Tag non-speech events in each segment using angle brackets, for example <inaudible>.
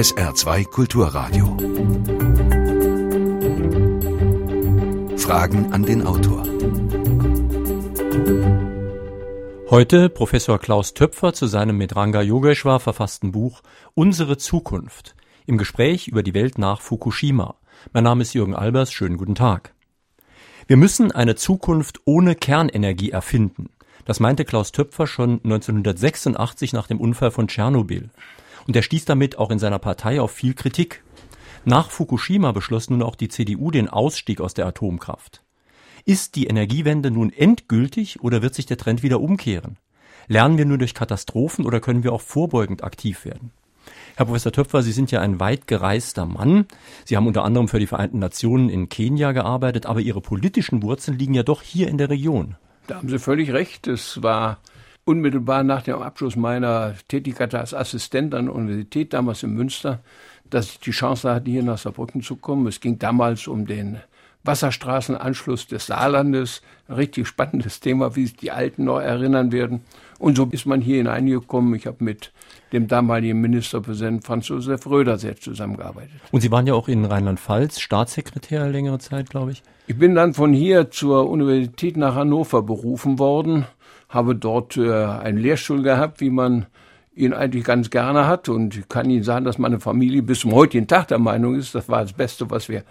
SR2 Kulturradio. Fragen an den Autor. Heute Professor Klaus Töpfer zu seinem mit Ranga Yogeshwar verfassten Buch Unsere Zukunft im Gespräch über die Welt nach Fukushima. Mein Name ist Jürgen Albers, schönen guten Tag. Wir müssen eine Zukunft ohne Kernenergie erfinden. Das meinte Klaus Töpfer schon 1986 nach dem Unfall von Tschernobyl. Und er stieß damit auch in seiner Partei auf viel Kritik. Nach Fukushima beschloss nun auch die CDU den Ausstieg aus der Atomkraft. Ist die Energiewende nun endgültig oder wird sich der Trend wieder umkehren? Lernen wir nur durch Katastrophen oder können wir auch vorbeugend aktiv werden? Herr Professor Töpfer, Sie sind ja ein weit gereister Mann. Sie haben unter anderem für die Vereinten Nationen in Kenia gearbeitet, aber Ihre politischen Wurzeln liegen ja doch hier in der Region. Da haben Sie völlig recht. Es war unmittelbar nach dem Abschluss meiner Tätigkeit als Assistent an der Universität, damals in Münster, dass ich die Chance hatte, hier nach Saarbrücken zu kommen. Es ging damals um den Wasserstraßenanschluss des Saarlandes. Ein richtig spannendes Thema, wie sich die Alten noch erinnern werden. Und so ist man hier hineingekommen. Ich habe mit dem damaligen Ministerpräsidenten Franz Josef Röder sehr zusammengearbeitet. Und Sie waren ja auch in Rheinland-Pfalz Staatssekretär längere Zeit, glaube ich. Ich bin dann von hier zur Universität nach Hannover berufen worden, habe dort äh, einen Lehrstuhl gehabt, wie man ihn eigentlich ganz gerne hat und ich kann Ihnen sagen, dass meine Familie bis zum heutigen Tag der Meinung ist, das war das Beste, was wir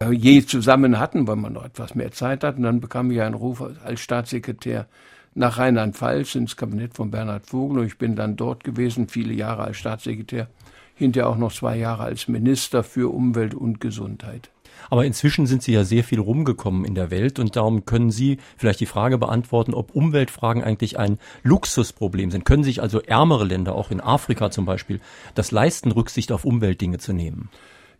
äh, je zusammen hatten, weil man noch etwas mehr Zeit hat. Und dann bekam ich einen Ruf als Staatssekretär nach Rheinland-Pfalz ins Kabinett von Bernhard Vogel und ich bin dann dort gewesen, viele Jahre als Staatssekretär, hinterher auch noch zwei Jahre als Minister für Umwelt und Gesundheit. Aber inzwischen sind Sie ja sehr viel rumgekommen in der Welt und darum können Sie vielleicht die Frage beantworten, ob Umweltfragen eigentlich ein Luxusproblem sind. Können sich also ärmere Länder, auch in Afrika zum Beispiel, das leisten, Rücksicht auf Umweltdinge zu nehmen?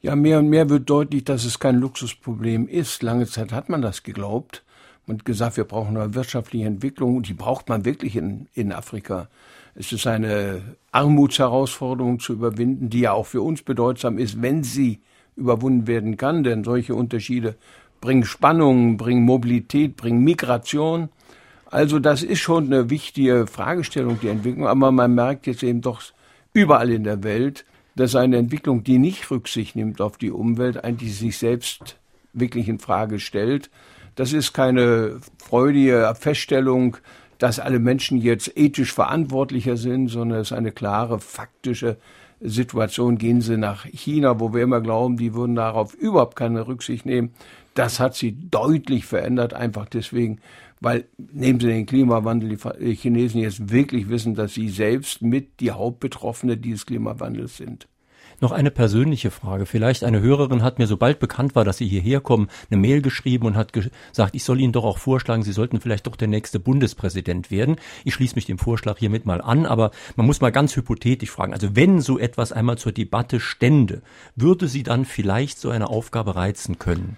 Ja, mehr und mehr wird deutlich, dass es kein Luxusproblem ist. Lange Zeit hat man das geglaubt und gesagt, wir brauchen eine wirtschaftliche Entwicklung und die braucht man wirklich in, in Afrika. Es ist eine Armutsherausforderung zu überwinden, die ja auch für uns bedeutsam ist, wenn sie überwunden werden kann, denn solche Unterschiede bringen Spannungen, bringen Mobilität, bringen Migration. Also das ist schon eine wichtige Fragestellung, die Entwicklung, aber man merkt jetzt eben doch überall in der Welt, dass eine Entwicklung, die nicht Rücksicht nimmt auf die Umwelt, eigentlich sich selbst wirklich in Frage stellt. Das ist keine freudige Feststellung, dass alle Menschen jetzt ethisch verantwortlicher sind, sondern es ist eine klare faktische Situation. Gehen Sie nach China, wo wir immer glauben, die würden darauf überhaupt keine Rücksicht nehmen. Das hat sie deutlich verändert, einfach deswegen, weil nehmen Sie den Klimawandel, die Chinesen jetzt wirklich wissen, dass sie selbst mit die Hauptbetroffene dieses Klimawandels sind. Noch eine persönliche Frage. Vielleicht eine Hörerin hat mir, sobald bekannt war, dass Sie hierher kommen, eine Mail geschrieben und hat gesagt, ich soll Ihnen doch auch vorschlagen, Sie sollten vielleicht doch der nächste Bundespräsident werden. Ich schließe mich dem Vorschlag hiermit mal an, aber man muss mal ganz hypothetisch fragen. Also wenn so etwas einmal zur Debatte stände, würde Sie dann vielleicht so eine Aufgabe reizen können?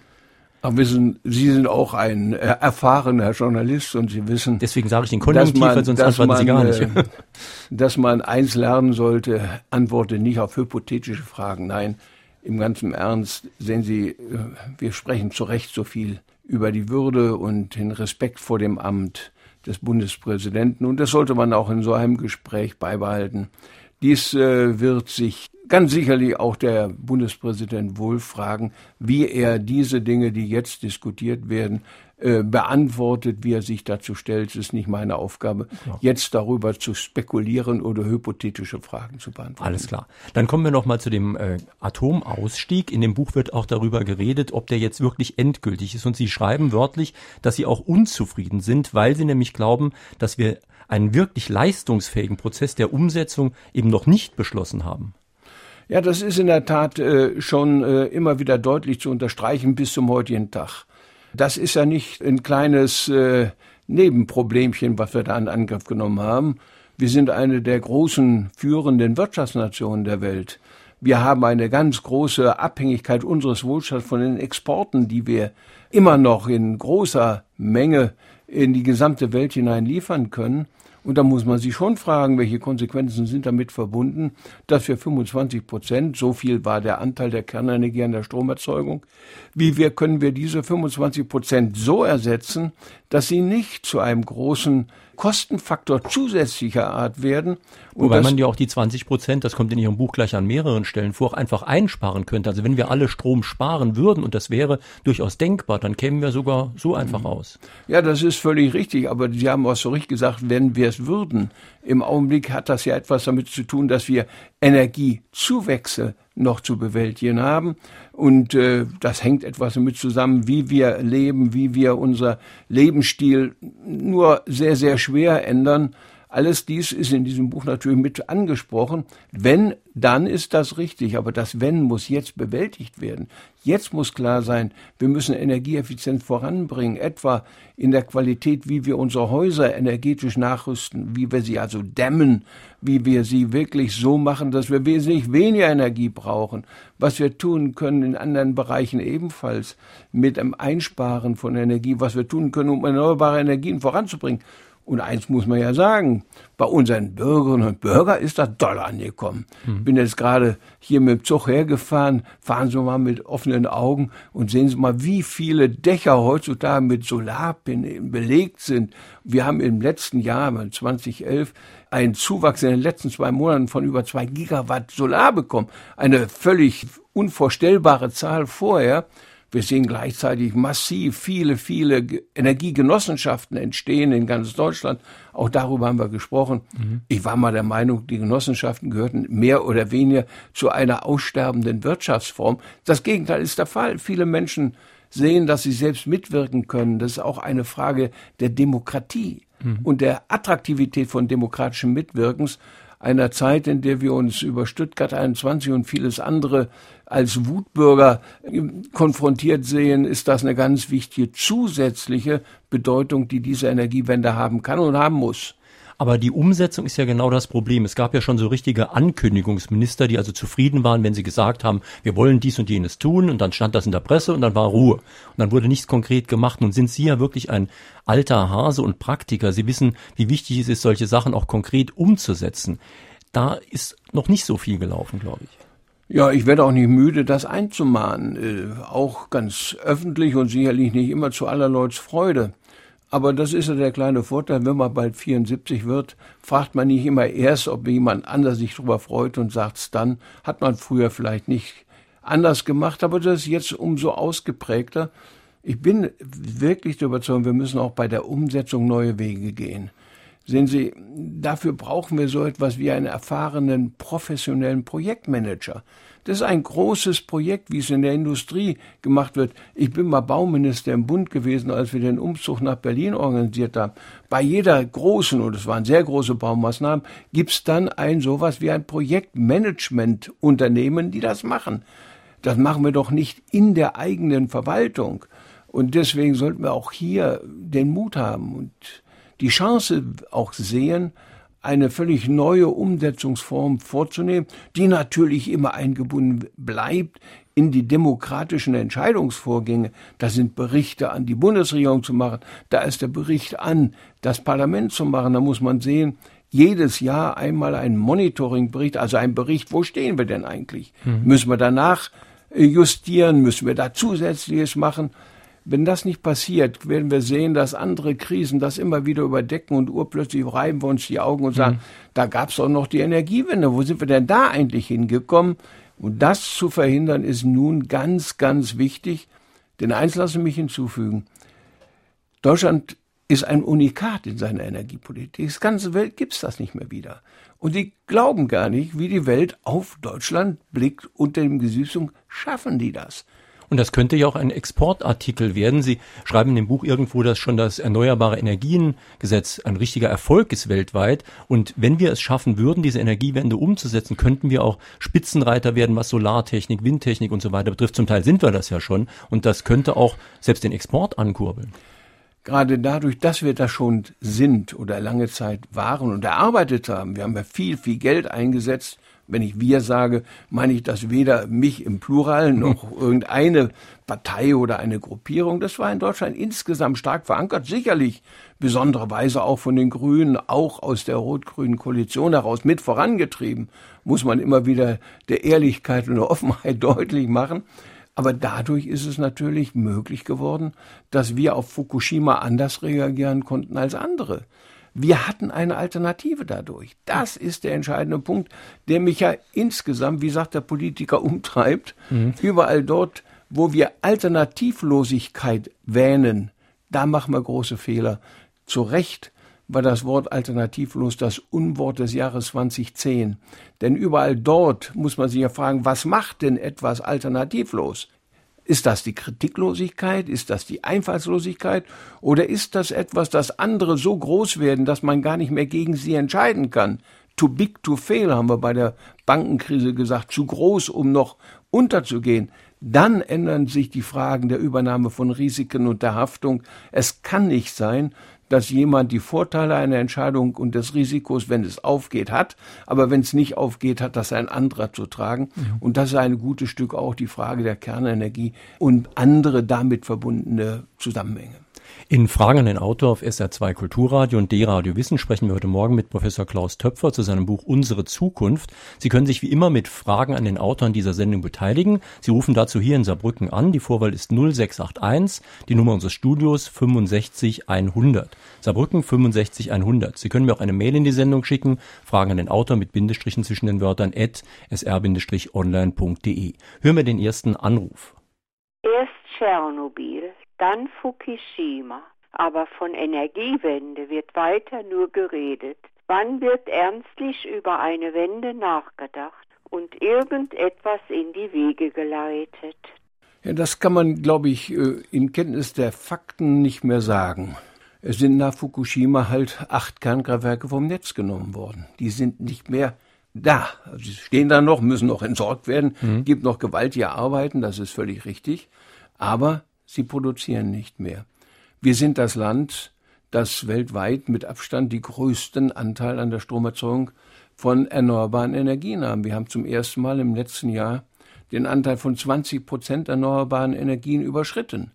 Aber wissen, Sie sind auch ein äh, erfahrener Journalist und Sie wissen. Deswegen sage ich den Konjunktiv, weil sonst antworten man, Sie gar nicht. Äh, dass man eins lernen sollte, antworte nicht auf hypothetische Fragen. Nein, im ganzen Ernst sehen Sie, äh, wir sprechen zu Recht so viel über die Würde und den Respekt vor dem Amt des Bundespräsidenten. Und das sollte man auch in so einem Gespräch beibehalten. Dies äh, wird sich ganz sicherlich auch der Bundespräsident Wolf fragen, wie er diese Dinge, die jetzt diskutiert werden, äh, beantwortet, wie er sich dazu stellt. Es ist nicht meine Aufgabe, ja. jetzt darüber zu spekulieren oder hypothetische Fragen zu beantworten. Alles klar. Dann kommen wir noch mal zu dem äh, Atomausstieg. In dem Buch wird auch darüber geredet, ob der jetzt wirklich endgültig ist. Und Sie schreiben wörtlich, dass Sie auch unzufrieden sind, weil Sie nämlich glauben, dass wir einen wirklich leistungsfähigen Prozess der Umsetzung eben noch nicht beschlossen haben. Ja, das ist in der Tat äh, schon äh, immer wieder deutlich zu unterstreichen bis zum heutigen Tag. Das ist ja nicht ein kleines äh, Nebenproblemchen, was wir da in Angriff genommen haben. Wir sind eine der großen führenden Wirtschaftsnationen der Welt. Wir haben eine ganz große Abhängigkeit unseres Wohlstands von den Exporten, die wir immer noch in großer Menge in die gesamte Welt hinein liefern können. Und da muss man sich schon fragen, welche Konsequenzen sind damit verbunden, dass wir 25 Prozent, so viel war der Anteil der Kernenergie an der Stromerzeugung, wie wir können wir diese 25 Prozent so ersetzen, dass sie nicht zu einem großen Kostenfaktor zusätzlicher Art werden. Und Wobei man ja auch die 20 Prozent, das kommt in Ihrem Buch gleich an mehreren Stellen vor, einfach einsparen könnte. Also wenn wir alle Strom sparen würden, und das wäre durchaus denkbar, dann kämen wir sogar so einfach aus. Ja, das ist völlig richtig. Aber Sie haben auch so richtig gesagt, wenn wir es würden. Im Augenblick hat das ja etwas damit zu tun, dass wir Energiezuwächse noch zu bewältigen haben. Und äh, das hängt etwas damit zusammen, wie wir leben, wie wir unser Lebensstil nur sehr, sehr schwer ändern. Alles dies ist in diesem Buch natürlich mit angesprochen. Wenn, dann ist das richtig. Aber das Wenn muss jetzt bewältigt werden. Jetzt muss klar sein, wir müssen Energieeffizienz voranbringen, etwa in der Qualität, wie wir unsere Häuser energetisch nachrüsten, wie wir sie also dämmen, wie wir sie wirklich so machen, dass wir wesentlich weniger Energie brauchen, was wir tun können in anderen Bereichen ebenfalls mit dem Einsparen von Energie, was wir tun können, um erneuerbare Energien voranzubringen. Und eins muss man ja sagen, bei unseren Bürgerinnen und Bürgern ist das doll angekommen. Mhm. Bin jetzt gerade hier mit dem Zug hergefahren, fahren Sie mal mit offenen Augen und sehen Sie mal, wie viele Dächer heutzutage mit Solarpanelen belegt sind. Wir haben im letzten Jahr, 2011, einen Zuwachs in den letzten zwei Monaten von über zwei Gigawatt Solar bekommen. Eine völlig unvorstellbare Zahl vorher. Wir sehen gleichzeitig massiv viele, viele Energiegenossenschaften entstehen in ganz Deutschland. Auch darüber haben wir gesprochen. Mhm. Ich war mal der Meinung, die Genossenschaften gehörten mehr oder weniger zu einer aussterbenden Wirtschaftsform. Das Gegenteil ist der Fall. Viele Menschen sehen, dass sie selbst mitwirken können. Das ist auch eine Frage der Demokratie mhm. und der Attraktivität von demokratischem Mitwirkens einer Zeit, in der wir uns über Stuttgart 21 und vieles andere als Wutbürger konfrontiert sehen, ist das eine ganz wichtige zusätzliche Bedeutung, die diese Energiewende haben kann und haben muss. Aber die Umsetzung ist ja genau das Problem. Es gab ja schon so richtige Ankündigungsminister, die also zufrieden waren, wenn sie gesagt haben, wir wollen dies und jenes tun und dann stand das in der Presse und dann war Ruhe. Und dann wurde nichts konkret gemacht. Nun sind Sie ja wirklich ein alter Hase und Praktiker. Sie wissen, wie wichtig es ist, solche Sachen auch konkret umzusetzen. Da ist noch nicht so viel gelaufen, glaube ich. Ja, ich werde auch nicht müde, das einzumahnen, äh, auch ganz öffentlich und sicherlich nicht immer zu aller Leuts Freude. Aber das ist ja der kleine Vorteil, wenn man bald 74 wird, fragt man nicht immer erst, ob jemand anders sich darüber freut und sagt's dann. Hat man früher vielleicht nicht anders gemacht, aber das ist jetzt umso ausgeprägter. Ich bin wirklich der Überzeugung, wir müssen auch bei der Umsetzung neue Wege gehen. Sehen Sie, dafür brauchen wir so etwas wie einen erfahrenen professionellen Projektmanager. Das ist ein großes Projekt, wie es in der Industrie gemacht wird. Ich bin mal Bauminister im Bund gewesen, als wir den Umzug nach Berlin organisiert haben. Bei jeder großen, und es waren sehr große Baumaßnahmen, gibt es dann ein sowas wie ein Projektmanagement-Unternehmen, die das machen. Das machen wir doch nicht in der eigenen Verwaltung. Und deswegen sollten wir auch hier den Mut haben und die Chance auch sehen, eine völlig neue Umsetzungsform vorzunehmen, die natürlich immer eingebunden bleibt in die demokratischen Entscheidungsvorgänge. Da sind Berichte an die Bundesregierung zu machen, da ist der Bericht an das Parlament zu machen. Da muss man sehen, jedes Jahr einmal ein Monitoringbericht, also ein Bericht, wo stehen wir denn eigentlich? Mhm. Müssen wir danach justieren? Müssen wir da Zusätzliches machen? Wenn das nicht passiert, werden wir sehen, dass andere Krisen das immer wieder überdecken und urplötzlich reiben wir uns die Augen und sagen, mhm. da gab es doch noch die Energiewende. Wo sind wir denn da eigentlich hingekommen? Und das zu verhindern ist nun ganz, ganz wichtig. Denn eins lassen mich hinzufügen. Deutschland ist ein Unikat in seiner Energiepolitik. Die ganze Welt gibt's das nicht mehr wieder. Und die glauben gar nicht, wie die Welt auf Deutschland blickt unter dem Gesichtspunkt, schaffen die das? Und das könnte ja auch ein Exportartikel werden. Sie schreiben in dem Buch irgendwo, dass schon das Erneuerbare Energiengesetz ein richtiger Erfolg ist weltweit. Und wenn wir es schaffen würden, diese Energiewende umzusetzen, könnten wir auch Spitzenreiter werden, was Solartechnik, Windtechnik und so weiter betrifft. Zum Teil sind wir das ja schon. Und das könnte auch selbst den Export ankurbeln gerade dadurch, dass wir da schon sind oder lange Zeit waren und erarbeitet haben, wir haben ja viel, viel Geld eingesetzt, wenn ich wir sage, meine ich das weder mich im Plural noch <laughs> irgendeine Partei oder eine Gruppierung. Das war in Deutschland insgesamt stark verankert, sicherlich besondererweise auch von den Grünen, auch aus der rot-grünen Koalition heraus mit vorangetrieben, muss man immer wieder der Ehrlichkeit und der Offenheit <laughs> deutlich machen. Aber dadurch ist es natürlich möglich geworden, dass wir auf Fukushima anders reagieren konnten als andere. Wir hatten eine Alternative dadurch. Das ist der entscheidende Punkt, der mich ja insgesamt, wie sagt der Politiker, umtreibt. Mhm. Überall dort, wo wir Alternativlosigkeit wähnen, da machen wir große Fehler. Zu Recht war das Wort alternativlos das Unwort des Jahres 2010. Denn überall dort muss man sich ja fragen, was macht denn etwas alternativlos? Ist das die Kritiklosigkeit? Ist das die Einfallslosigkeit? Oder ist das etwas, dass andere so groß werden, dass man gar nicht mehr gegen sie entscheiden kann? Too big to fail, haben wir bei der Bankenkrise gesagt, zu groß, um noch unterzugehen. Dann ändern sich die Fragen der Übernahme von Risiken und der Haftung. Es kann nicht sein, dass jemand die Vorteile einer Entscheidung und des Risikos, wenn es aufgeht, hat, aber wenn es nicht aufgeht, hat das ein anderer zu tragen. Mhm. Und das ist ein gutes Stück auch die Frage der Kernenergie und andere damit verbundene Zusammenhänge. In Fragen an den Autor auf SR2 Kulturradio und D-Radio Wissen sprechen wir heute Morgen mit Professor Klaus Töpfer zu seinem Buch Unsere Zukunft. Sie können sich wie immer mit Fragen an den Autor in dieser Sendung beteiligen. Sie rufen dazu hier in Saarbrücken an. Die Vorwahl ist 0681, die Nummer unseres Studios 65100. Saarbrücken 65100. Sie können mir auch eine Mail in die Sendung schicken. Fragen an den Autor mit Bindestrichen zwischen den Wörtern at sr-online.de. Hören wir den ersten Anruf. Erst Tschernobyl, dann Fukushima. Aber von Energiewende wird weiter nur geredet. Wann wird ernstlich über eine Wende nachgedacht und irgendetwas in die Wege geleitet? Ja, das kann man, glaube ich, äh, in Kenntnis der Fakten nicht mehr sagen. Es sind nach Fukushima halt acht Kernkraftwerke vom Netz genommen worden. Die sind nicht mehr da. Also sie stehen da noch, müssen noch entsorgt werden, mhm. gibt noch gewaltige Arbeiten, das ist völlig richtig. Aber sie produzieren nicht mehr. Wir sind das Land, das weltweit mit Abstand die größten Anteil an der Stromerzeugung von erneuerbaren Energien haben. Wir haben zum ersten Mal im letzten Jahr den Anteil von 20 Prozent erneuerbaren Energien überschritten.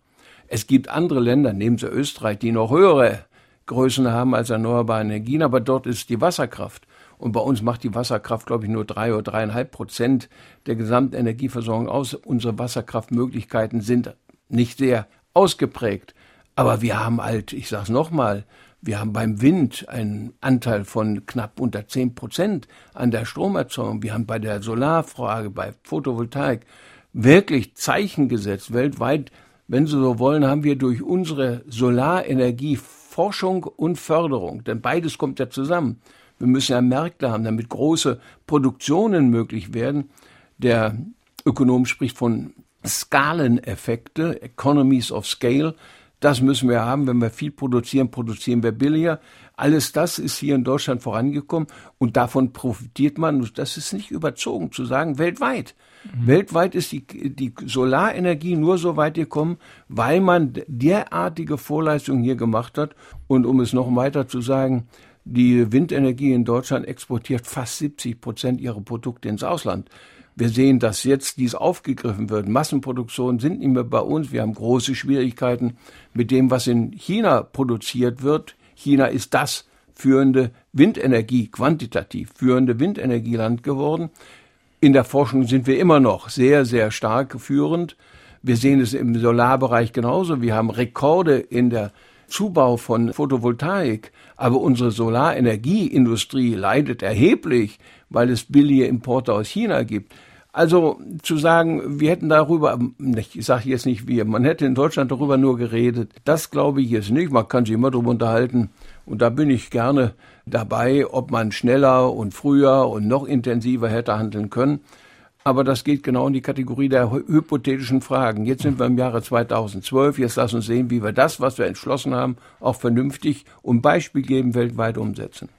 Es gibt andere Länder, neben Sie Österreich, die noch höhere Größen haben als erneuerbare Energien, aber dort ist die Wasserkraft. Und bei uns macht die Wasserkraft, glaube ich, nur drei oder dreieinhalb Prozent der gesamten Energieversorgung aus. Unsere Wasserkraftmöglichkeiten sind nicht sehr ausgeprägt. Aber wir haben halt, ich sage es nochmal, wir haben beim Wind einen Anteil von knapp unter zehn Prozent an der Stromerzeugung. Wir haben bei der Solarfrage, bei Photovoltaik wirklich Zeichen gesetzt. Weltweit, wenn Sie so wollen, haben wir durch unsere Solarenergie Forschung und Förderung, denn beides kommt ja zusammen. Wir müssen ja Märkte haben, damit große Produktionen möglich werden. Der Ökonom spricht von Skaleneffekte, Economies of Scale. Das müssen wir haben. Wenn wir viel produzieren, produzieren wir billiger. Alles das ist hier in Deutschland vorangekommen und davon profitiert man. Das ist nicht überzogen zu sagen, weltweit. Mhm. Weltweit ist die, die Solarenergie nur so weit gekommen, weil man derartige Vorleistungen hier gemacht hat. Und um es noch weiter zu sagen, die Windenergie in Deutschland exportiert fast 70 Prozent ihrer Produkte ins Ausland. Wir sehen, dass jetzt dies aufgegriffen wird. Massenproduktionen sind nicht mehr bei uns. Wir haben große Schwierigkeiten mit dem, was in China produziert wird. China ist das führende Windenergie, quantitativ führende Windenergieland geworden. In der Forschung sind wir immer noch sehr, sehr stark führend. Wir sehen es im Solarbereich genauso. Wir haben Rekorde in der Zubau von Photovoltaik. Aber unsere Solarenergieindustrie leidet erheblich, weil es billige Importe aus China gibt. Also zu sagen, wir hätten darüber, ich sage jetzt nicht wir, man hätte in Deutschland darüber nur geredet, das glaube ich jetzt nicht. Man kann sich immer darüber unterhalten. Und da bin ich gerne dabei, ob man schneller und früher und noch intensiver hätte handeln können. Aber das geht genau in die Kategorie der hypothetischen Fragen. Jetzt sind wir im Jahre 2012. Jetzt lass uns sehen, wie wir das, was wir entschlossen haben, auch vernünftig und Beispiel geben weltweit umsetzen.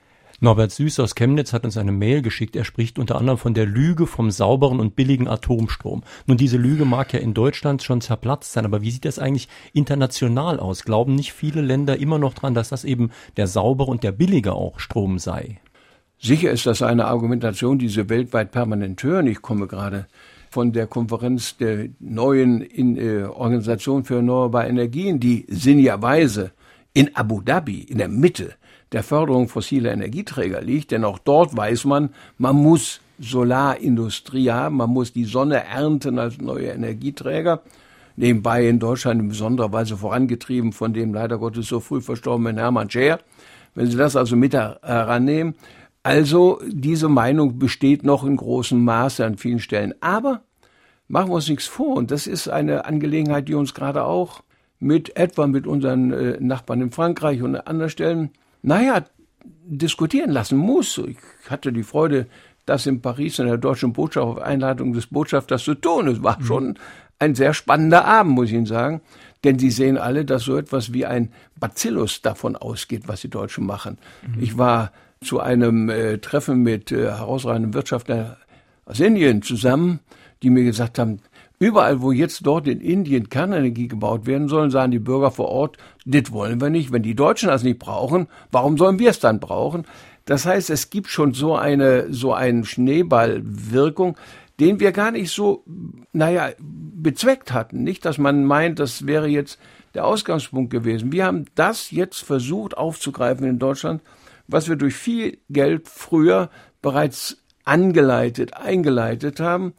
Norbert Süß aus Chemnitz hat uns eine Mail geschickt. Er spricht unter anderem von der Lüge vom sauberen und billigen Atomstrom. Nun, diese Lüge mag ja in Deutschland schon zerplatzt sein, aber wie sieht das eigentlich international aus? Glauben nicht viele Länder immer noch dran, dass das eben der saubere und der billige auch Strom sei? Sicher ist das eine Argumentation, die Sie weltweit permanent hören. Ich komme gerade von der Konferenz der neuen in, äh, Organisation für erneuerbare Energien, die sinnigerweise in Abu Dhabi in der Mitte der Förderung fossiler Energieträger liegt. Denn auch dort weiß man, man muss Solarindustrie haben, man muss die Sonne ernten als neue Energieträger. Nebenbei in Deutschland in besonderer Weise vorangetrieben von dem leider Gottes so früh verstorbenen Hermann Scheer Wenn Sie das also mit herannehmen, also diese Meinung besteht noch in großem Maße an vielen Stellen. Aber machen wir uns nichts vor. Und das ist eine Angelegenheit, die uns gerade auch mit etwa mit unseren äh, Nachbarn in Frankreich und an anderen Stellen, naja, diskutieren lassen muss. Ich hatte die Freude, das in Paris in der deutschen Botschaft auf Einladung des Botschafters zu tun. Es war mhm. schon ein sehr spannender Abend, muss ich Ihnen sagen. Denn Sie sehen alle, dass so etwas wie ein Bacillus davon ausgeht, was die Deutschen machen. Mhm. Ich war zu einem äh, Treffen mit äh, herausragenden Wirtschaftlern aus Indien zusammen, die mir gesagt haben, überall, wo jetzt dort in Indien Kernenergie gebaut werden sollen, sagen die Bürger vor Ort, das wollen wir nicht. Wenn die Deutschen das nicht brauchen, warum sollen wir es dann brauchen? Das heißt, es gibt schon so eine, so eine Schneeballwirkung, den wir gar nicht so, naja, bezweckt hatten. Nicht, dass man meint, das wäre jetzt der Ausgangspunkt gewesen. Wir haben das jetzt versucht aufzugreifen in Deutschland, was wir durch viel Geld früher bereits angeleitet, eingeleitet haben,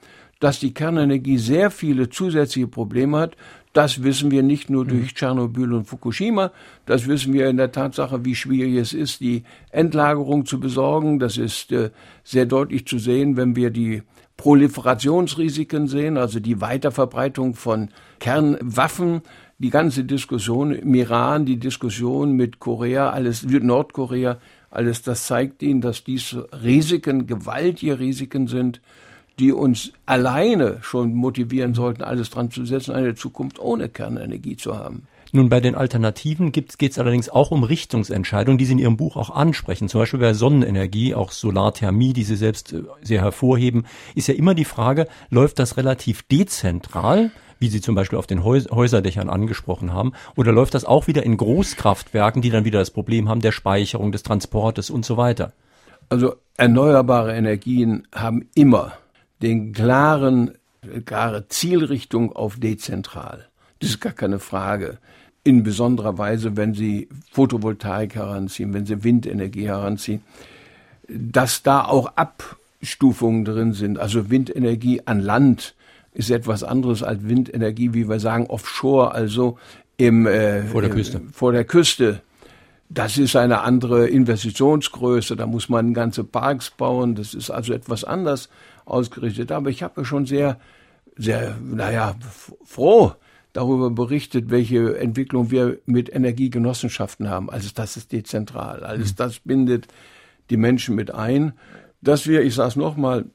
dass die Kernenergie sehr viele zusätzliche Probleme hat, das wissen wir nicht nur durch mhm. Tschernobyl und Fukushima, das wissen wir in der Tatsache, wie schwierig es ist, die Endlagerung zu besorgen. Das ist äh, sehr deutlich zu sehen, wenn wir die Proliferationsrisiken sehen, also die Weiterverbreitung von Kernwaffen, die ganze Diskussion im Iran, die Diskussion mit Korea, alles Nordkorea, alles das zeigt ihnen, dass dies Risiken, gewaltige Risiken sind, die uns alleine schon motivieren sollten, alles dran zu setzen, eine Zukunft ohne Kernenergie zu haben. Nun, bei den Alternativen geht es allerdings auch um Richtungsentscheidungen, die Sie in Ihrem Buch auch ansprechen. Zum Beispiel bei Sonnenenergie, auch Solarthermie, die Sie selbst äh, sehr hervorheben, ist ja immer die Frage, läuft das relativ dezentral? wie Sie zum Beispiel auf den Häuserdächern angesprochen haben, oder läuft das auch wieder in Großkraftwerken, die dann wieder das Problem haben der Speicherung, des Transportes und so weiter? Also erneuerbare Energien haben immer den klaren, klare Zielrichtung auf dezentral. Das ist gar keine Frage. In besonderer Weise, wenn Sie Photovoltaik heranziehen, wenn Sie Windenergie heranziehen, dass da auch Abstufungen drin sind. Also Windenergie an Land ist etwas anderes als Windenergie, wie wir sagen, offshore, also im, äh, vor der Küste. Vor der Küste. Das ist eine andere Investitionsgröße, da muss man ganze Parks bauen, das ist also etwas anders ausgerichtet. Aber ich habe schon sehr, sehr, naja, froh darüber berichtet, welche Entwicklung wir mit Energiegenossenschaften haben. Also das ist dezentral. Alles mhm. das bindet die Menschen mit ein. Dass wir, ich sage es nochmal,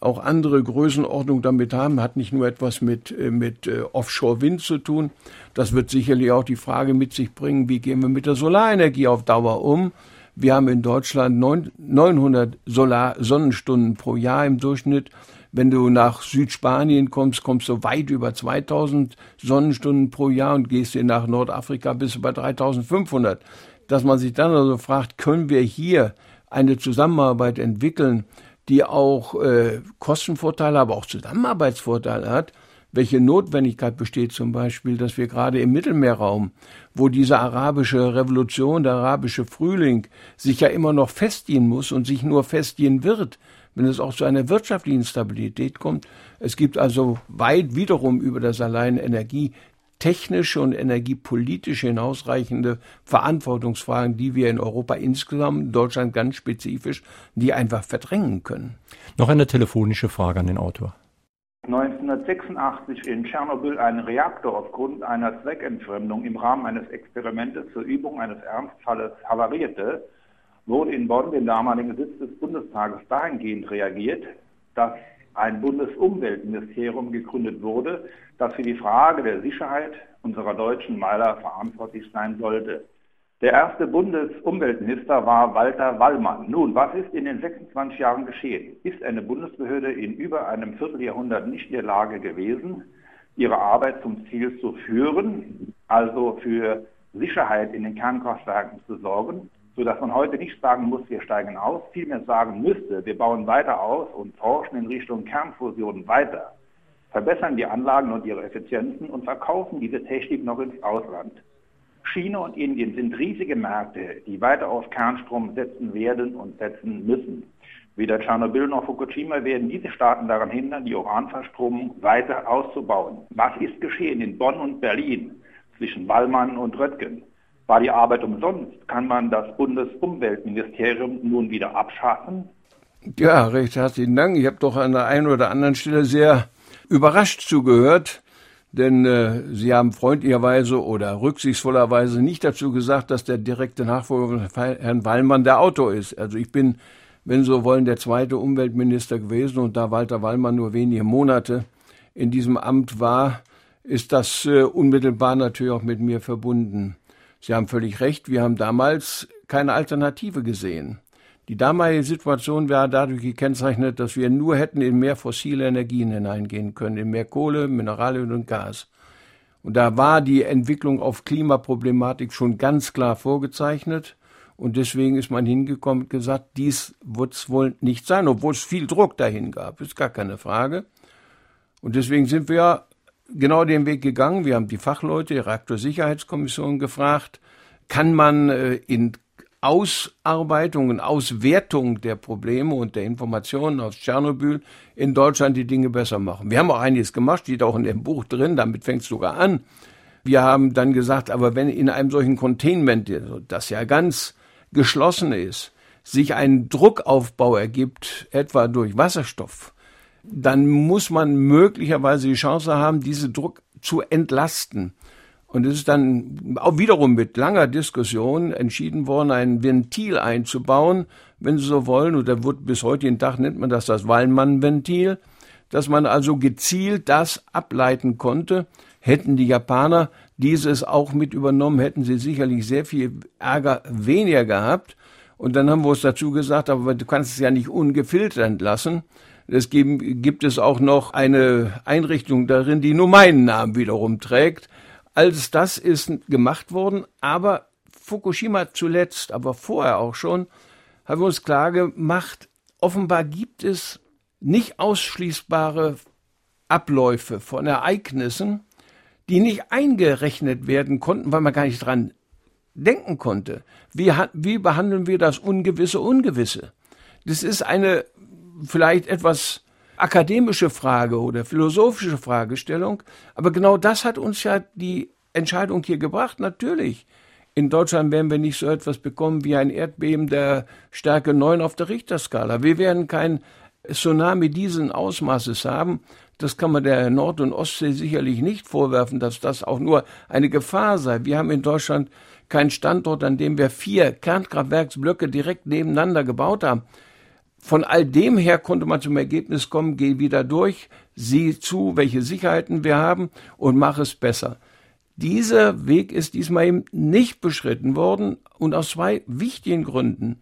auch andere Größenordnung damit haben, hat nicht nur etwas mit, äh, mit äh, Offshore-Wind zu tun. Das wird sicherlich auch die Frage mit sich bringen, wie gehen wir mit der Solarenergie auf Dauer um. Wir haben in Deutschland 900 Solar Sonnenstunden pro Jahr im Durchschnitt. Wenn du nach Südspanien kommst, kommst du weit über 2000 Sonnenstunden pro Jahr und gehst du nach Nordafrika bis über 3500. Dass man sich dann also fragt, können wir hier eine Zusammenarbeit entwickeln, die auch äh, Kostenvorteile, aber auch Zusammenarbeitsvorteile hat, welche Notwendigkeit besteht zum Beispiel, dass wir gerade im Mittelmeerraum, wo diese arabische Revolution, der arabische Frühling sich ja immer noch festigen muss und sich nur festigen wird, wenn es auch zu einer wirtschaftlichen Stabilität kommt. Es gibt also weit wiederum über das allein Energie technische und energiepolitische hinausreichende Verantwortungsfragen, die wir in Europa insgesamt, in Deutschland ganz spezifisch, die einfach verdrängen können. Noch eine telefonische Frage an den Autor. 1986 in Tschernobyl ein Reaktor aufgrund einer Zweckentfremdung im Rahmen eines Experimentes zur Übung eines Ernstfalles havarierte, wurde in Bonn, dem damaligen Sitz des Bundestages, dahingehend reagiert, dass ein Bundesumweltministerium gegründet wurde, das für die Frage der Sicherheit unserer deutschen Meiler verantwortlich sein sollte. Der erste Bundesumweltminister war Walter Wallmann. Nun, was ist in den 26 Jahren geschehen? Ist eine Bundesbehörde in über einem Vierteljahrhundert nicht in der Lage gewesen, ihre Arbeit zum Ziel zu führen, also für Sicherheit in den Kernkraftwerken zu sorgen, sodass man heute nicht sagen muss, wir steigen aus, vielmehr sagen müsste, wir bauen weiter aus und forschen in Richtung Kernfusion weiter, verbessern die Anlagen und ihre Effizienzen und verkaufen diese Technik noch ins Ausland. China und Indien sind riesige Märkte, die weiter auf Kernstrom setzen werden und setzen müssen. Weder Tschernobyl noch Fukushima werden diese Staaten daran hindern, die Uranverstromung weiter auszubauen. Was ist geschehen in Bonn und Berlin zwischen Wallmann und Röttgen? War die Arbeit umsonst? Kann man das Bundesumweltministerium nun wieder abschaffen? Ja, recht herzlichen Dank. Ich habe doch an der einen oder anderen Stelle sehr überrascht zugehört, denn äh, Sie haben freundlicherweise oder rücksichtsvollerweise nicht dazu gesagt, dass der direkte Nachfolger von Herrn Wallmann der Autor ist. Also ich bin, wenn Sie so wollen, der zweite Umweltminister gewesen und da Walter Wallmann nur wenige Monate in diesem Amt war, ist das äh, unmittelbar natürlich auch mit mir verbunden. Sie haben völlig recht, wir haben damals keine Alternative gesehen. Die damalige Situation war dadurch gekennzeichnet, dass wir nur hätten in mehr fossile Energien hineingehen können, in mehr Kohle, Mineralien und Gas. Und da war die Entwicklung auf Klimaproblematik schon ganz klar vorgezeichnet. Und deswegen ist man hingekommen und gesagt, dies wird es wohl nicht sein, obwohl es viel Druck dahin gab, ist gar keine Frage. Und deswegen sind wir genau den Weg gegangen. Wir haben die Fachleute, die Reaktorsicherheitskommission gefragt, kann man äh, in Ausarbeitung und Auswertung der Probleme und der Informationen aus Tschernobyl in Deutschland die Dinge besser machen. Wir haben auch einiges gemacht, steht auch in dem Buch drin, damit fängt es sogar an. Wir haben dann gesagt, aber wenn in einem solchen Containment, das ja ganz geschlossen ist, sich ein Druckaufbau ergibt, etwa durch Wasserstoff, dann muss man möglicherweise die Chance haben, diesen Druck zu entlasten. Und es ist dann auch wiederum mit langer Diskussion entschieden worden, ein Ventil einzubauen, wenn Sie so wollen. Und da wird bis heute den Tag nennt man das das Wallmann-Ventil, dass man also gezielt das ableiten konnte. Hätten die Japaner dieses auch mit übernommen, hätten sie sicherlich sehr viel Ärger weniger gehabt. Und dann haben wir uns dazu gesagt, aber du kannst es ja nicht ungefiltert entlassen. Es gibt, gibt es auch noch eine Einrichtung darin, die nur meinen Namen wiederum trägt. Alles das ist gemacht worden, aber Fukushima zuletzt, aber vorher auch schon, haben wir uns klar gemacht, offenbar gibt es nicht ausschließbare Abläufe von Ereignissen, die nicht eingerechnet werden konnten, weil man gar nicht dran denken konnte. Wie, wie behandeln wir das Ungewisse Ungewisse? Das ist eine vielleicht etwas akademische Frage oder philosophische Fragestellung, aber genau das hat uns ja die Entscheidung hier gebracht. Natürlich, in Deutschland werden wir nicht so etwas bekommen wie ein Erdbeben der Stärke 9 auf der Richterskala. Wir werden kein Tsunami diesen Ausmaßes haben. Das kann man der Nord- und Ostsee sicherlich nicht vorwerfen, dass das auch nur eine Gefahr sei. Wir haben in Deutschland keinen Standort, an dem wir vier Kernkraftwerksblöcke direkt nebeneinander gebaut haben. Von all dem her konnte man zum Ergebnis kommen, geh wieder durch, sieh zu, welche Sicherheiten wir haben und mach es besser. Dieser Weg ist diesmal eben nicht beschritten worden und aus zwei wichtigen Gründen.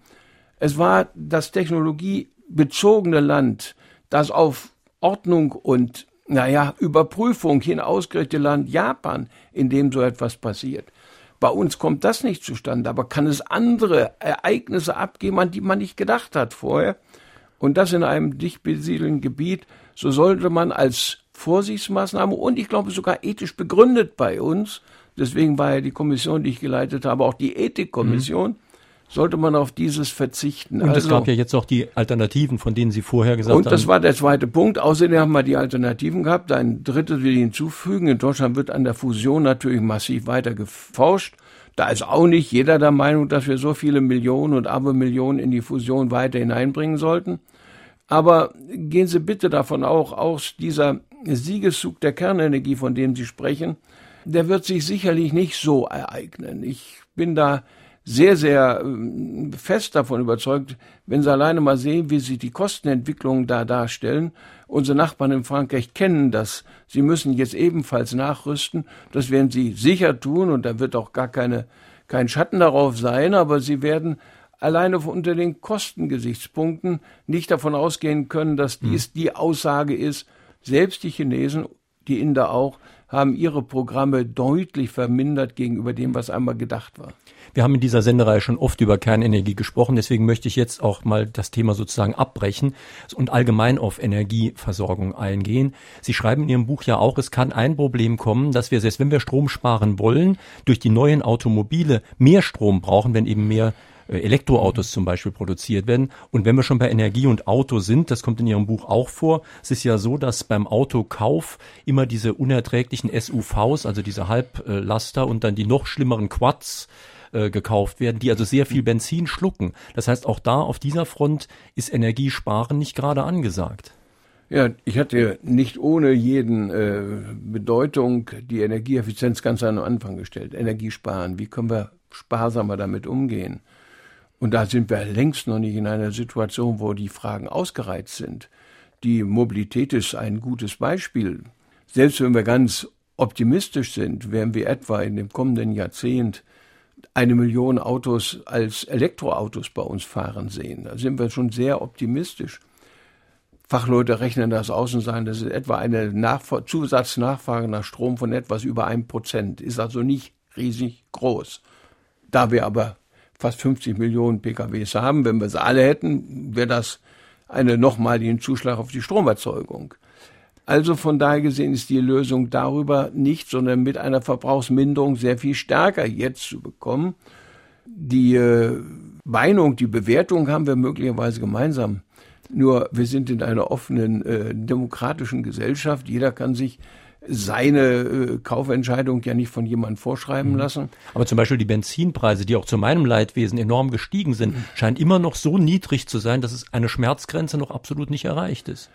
Es war das technologiebezogene Land, das auf Ordnung und, naja, Überprüfung hin ausgerichtete Land Japan, in dem so etwas passiert. Bei uns kommt das nicht zustande, aber kann es andere Ereignisse abgeben, an die man nicht gedacht hat vorher. Und das in einem dicht besiedelten Gebiet, so sollte man als Vorsichtsmaßnahme und ich glaube sogar ethisch begründet bei uns, deswegen war ja die Kommission, die ich geleitet habe, auch die Ethikkommission, mhm. sollte man auf dieses verzichten. Und also, es gab ja jetzt auch die Alternativen, von denen Sie vorher gesagt haben. Und das war der zweite Punkt. Außerdem haben wir die Alternativen gehabt. Ein drittes will ich hinzufügen. In Deutschland wird an der Fusion natürlich massiv weiter geforscht. Da ist auch nicht jeder der Meinung, dass wir so viele Millionen und Abermillionen in die Fusion weiter hineinbringen sollten. Aber gehen Sie bitte davon auch aus, dieser Siegeszug der Kernenergie, von dem Sie sprechen, der wird sich sicherlich nicht so ereignen. Ich bin da sehr, sehr ähm, fest davon überzeugt, wenn Sie alleine mal sehen, wie sich die Kostenentwicklungen da darstellen. Unsere Nachbarn in Frankreich kennen das. Sie müssen jetzt ebenfalls nachrüsten. Das werden sie sicher tun und da wird auch gar keine, kein Schatten darauf sein, aber sie werden alleine unter den Kostengesichtspunkten nicht davon ausgehen können, dass dies hm. die Aussage ist. Selbst die Chinesen, die Inder auch, haben ihre Programme deutlich vermindert gegenüber dem, was einmal gedacht war. Wir haben in dieser Sendereihe schon oft über Kernenergie gesprochen, deswegen möchte ich jetzt auch mal das Thema sozusagen abbrechen und allgemein auf Energieversorgung eingehen. Sie schreiben in Ihrem Buch ja auch, es kann ein Problem kommen, dass wir, selbst wenn wir Strom sparen wollen, durch die neuen Automobile mehr Strom brauchen, wenn eben mehr Elektroautos zum Beispiel produziert werden. Und wenn wir schon bei Energie und Auto sind, das kommt in Ihrem Buch auch vor, es ist ja so, dass beim Autokauf immer diese unerträglichen SUVs, also diese Halblaster und dann die noch schlimmeren Quads äh, gekauft werden, die also sehr viel Benzin schlucken. Das heißt, auch da auf dieser Front ist Energiesparen nicht gerade angesagt. Ja, ich hatte nicht ohne jeden äh, Bedeutung die Energieeffizienz ganz am Anfang gestellt. Energiesparen, wie können wir sparsamer damit umgehen? Und da sind wir längst noch nicht in einer Situation, wo die Fragen ausgereizt sind. Die Mobilität ist ein gutes Beispiel. Selbst wenn wir ganz optimistisch sind, werden wir etwa in dem kommenden Jahrzehnt eine Million Autos als Elektroautos bei uns fahren sehen. Da sind wir schon sehr optimistisch. Fachleute rechnen das aus und sagen, das ist etwa eine Nachf Zusatznachfrage nach Strom von etwas über ein Prozent. Ist also nicht riesig groß. Da wir aber fast 50 Millionen PKWs haben, wenn wir sie alle hätten, wäre das eine nochmaligen Zuschlag auf die Stromerzeugung. Also von daher gesehen ist die Lösung darüber nicht, sondern mit einer Verbrauchsminderung sehr viel stärker jetzt zu bekommen. Die äh, Meinung, die Bewertung haben wir möglicherweise gemeinsam. Nur wir sind in einer offenen äh, demokratischen Gesellschaft. Jeder kann sich seine äh, Kaufentscheidung ja nicht von jemandem vorschreiben mhm. lassen. Aber zum Beispiel die Benzinpreise, die auch zu meinem Leidwesen enorm gestiegen sind, mhm. scheinen immer noch so niedrig zu sein, dass es eine Schmerzgrenze noch absolut nicht erreicht ist.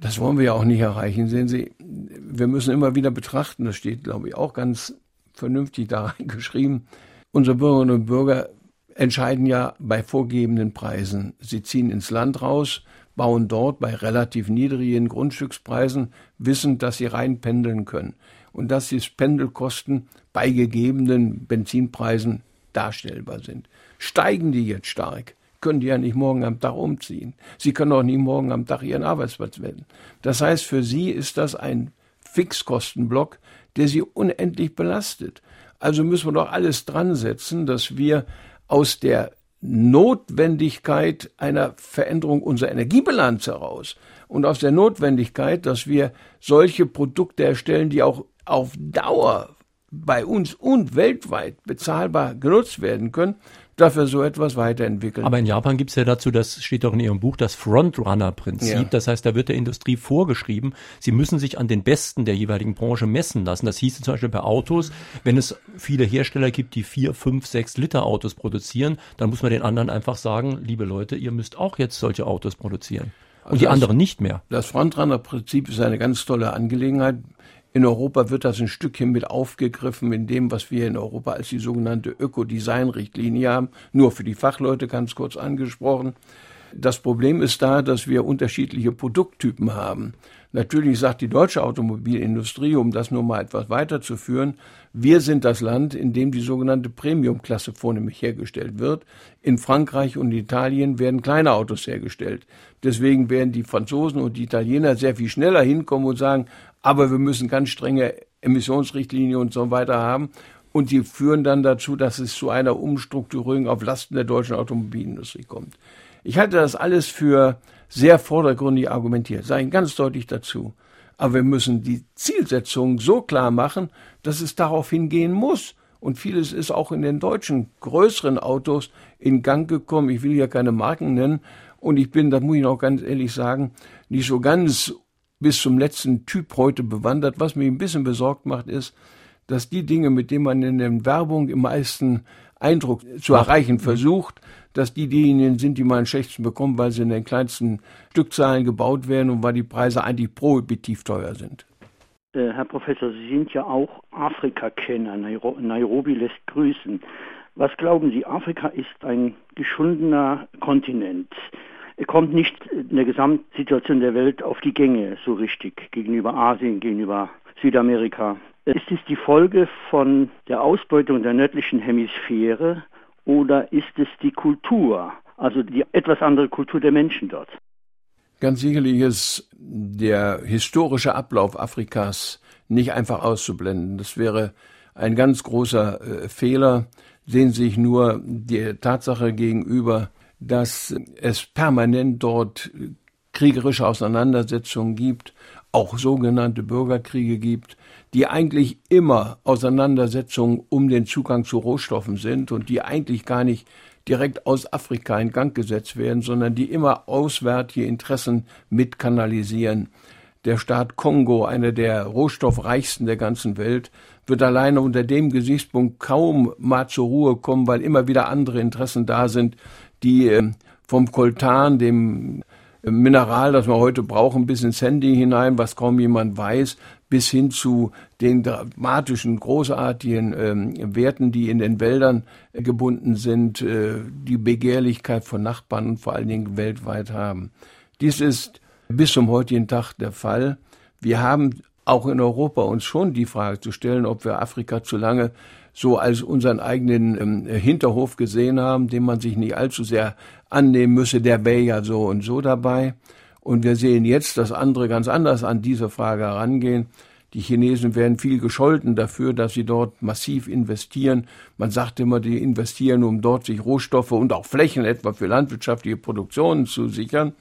Das wollen wir ja auch nicht erreichen. Sehen Sie, wir müssen immer wieder betrachten, das steht, glaube ich, auch ganz vernünftig da <laughs> reingeschrieben. Unsere Bürgerinnen und Bürger entscheiden ja bei vorgegebenen Preisen. Sie ziehen ins Land raus, bauen dort bei relativ niedrigen Grundstückspreisen, wissend, dass sie reinpendeln können und dass die Pendelkosten bei gegebenen Benzinpreisen darstellbar sind. Steigen die jetzt stark, können die ja nicht morgen am Tag umziehen. Sie können auch nicht morgen am Tag ihren Arbeitsplatz wählen. Das heißt, für sie ist das ein Fixkostenblock, der sie unendlich belastet. Also müssen wir doch alles dran setzen, dass wir aus der Notwendigkeit einer Veränderung unserer Energiebilanz heraus und aus der Notwendigkeit, dass wir solche Produkte erstellen, die auch auf Dauer bei uns und weltweit bezahlbar genutzt werden können, dafür so etwas weiterentwickeln. Aber in Japan gibt es ja dazu, das steht doch in Ihrem Buch, das Frontrunner-Prinzip. Ja. Das heißt, da wird der Industrie vorgeschrieben, sie müssen sich an den Besten der jeweiligen Branche messen lassen. Das hieß zum Beispiel bei Autos, wenn es viele Hersteller gibt, die vier, fünf, sechs Liter Autos produzieren, dann muss man den anderen einfach sagen, liebe Leute, ihr müsst auch jetzt solche Autos produzieren. Und also die das, anderen nicht mehr. Das Frontrunner-Prinzip ist eine ganz tolle Angelegenheit. In Europa wird das ein Stückchen mit aufgegriffen in dem, was wir in Europa als die sogenannte Ökodesign-Richtlinie haben. Nur für die Fachleute ganz kurz angesprochen. Das Problem ist da, dass wir unterschiedliche Produkttypen haben. Natürlich sagt die deutsche Automobilindustrie, um das nur mal etwas weiterzuführen, wir sind das Land, in dem die sogenannte Premium-Klasse vornehmlich hergestellt wird. In Frankreich und Italien werden kleine Autos hergestellt. Deswegen werden die Franzosen und die Italiener sehr viel schneller hinkommen und sagen, aber wir müssen ganz strenge Emissionsrichtlinien und so weiter haben. Und die führen dann dazu, dass es zu einer Umstrukturierung auf Lasten der deutschen Automobilindustrie kommt. Ich halte das alles für sehr vordergründig argumentiert, sage ich ganz deutlich dazu. Aber wir müssen die Zielsetzung so klar machen, dass es darauf hingehen muss. Und vieles ist auch in den deutschen größeren Autos in Gang gekommen. Ich will hier keine Marken nennen. Und ich bin, da muss ich noch ganz ehrlich sagen, nicht so ganz bis zum letzten Typ heute bewandert. Was mich ein bisschen besorgt macht, ist, dass die Dinge, mit denen man in der Werbung im meisten Eindruck zu erreichen versucht, dass die diejenigen sind, die man am schlechtesten bekommen, weil sie in den kleinsten Stückzahlen gebaut werden und weil die Preise eigentlich prohibitiv teuer sind. Äh, Herr Professor, Sie sind ja auch Afrika-Kenner. Nairobi lässt grüßen. Was glauben Sie, Afrika ist ein geschundener Kontinent. Kommt nicht in der Gesamtsituation der Welt auf die Gänge so richtig gegenüber Asien, gegenüber Südamerika. Ist es die Folge von der Ausbeutung der nördlichen Hemisphäre oder ist es die Kultur, also die etwas andere Kultur der Menschen dort? Ganz sicherlich ist der historische Ablauf Afrikas nicht einfach auszublenden. Das wäre ein ganz großer äh, Fehler. Sie sich nur die Tatsache gegenüber, dass es permanent dort kriegerische Auseinandersetzungen gibt, auch sogenannte Bürgerkriege gibt, die eigentlich immer Auseinandersetzungen um den Zugang zu Rohstoffen sind und die eigentlich gar nicht direkt aus Afrika in Gang gesetzt werden, sondern die immer auswärtige Interessen mitkanalisieren. Der Staat Kongo, einer der rohstoffreichsten der ganzen Welt, wird alleine unter dem Gesichtspunkt kaum mal zur Ruhe kommen, weil immer wieder andere Interessen da sind, die ähm, vom Koltan, dem Mineral, das wir heute brauchen, bis ins Handy hinein, was kaum jemand weiß, bis hin zu den dramatischen, großartigen ähm, Werten, die in den Wäldern äh, gebunden sind, äh, die Begehrlichkeit von Nachbarn und vor allen Dingen weltweit haben. Dies ist bis zum heutigen Tag der Fall. Wir haben auch in Europa uns schon die Frage zu stellen, ob wir Afrika zu lange so als unseren eigenen ähm, Hinterhof gesehen haben, dem man sich nicht allzu sehr annehmen müsse, der wäre ja so und so dabei. Und wir sehen jetzt, dass andere ganz anders an diese Frage herangehen. Die Chinesen werden viel gescholten dafür, dass sie dort massiv investieren. Man sagt immer, die investieren, um dort sich Rohstoffe und auch Flächen etwa für landwirtschaftliche Produktionen zu sichern.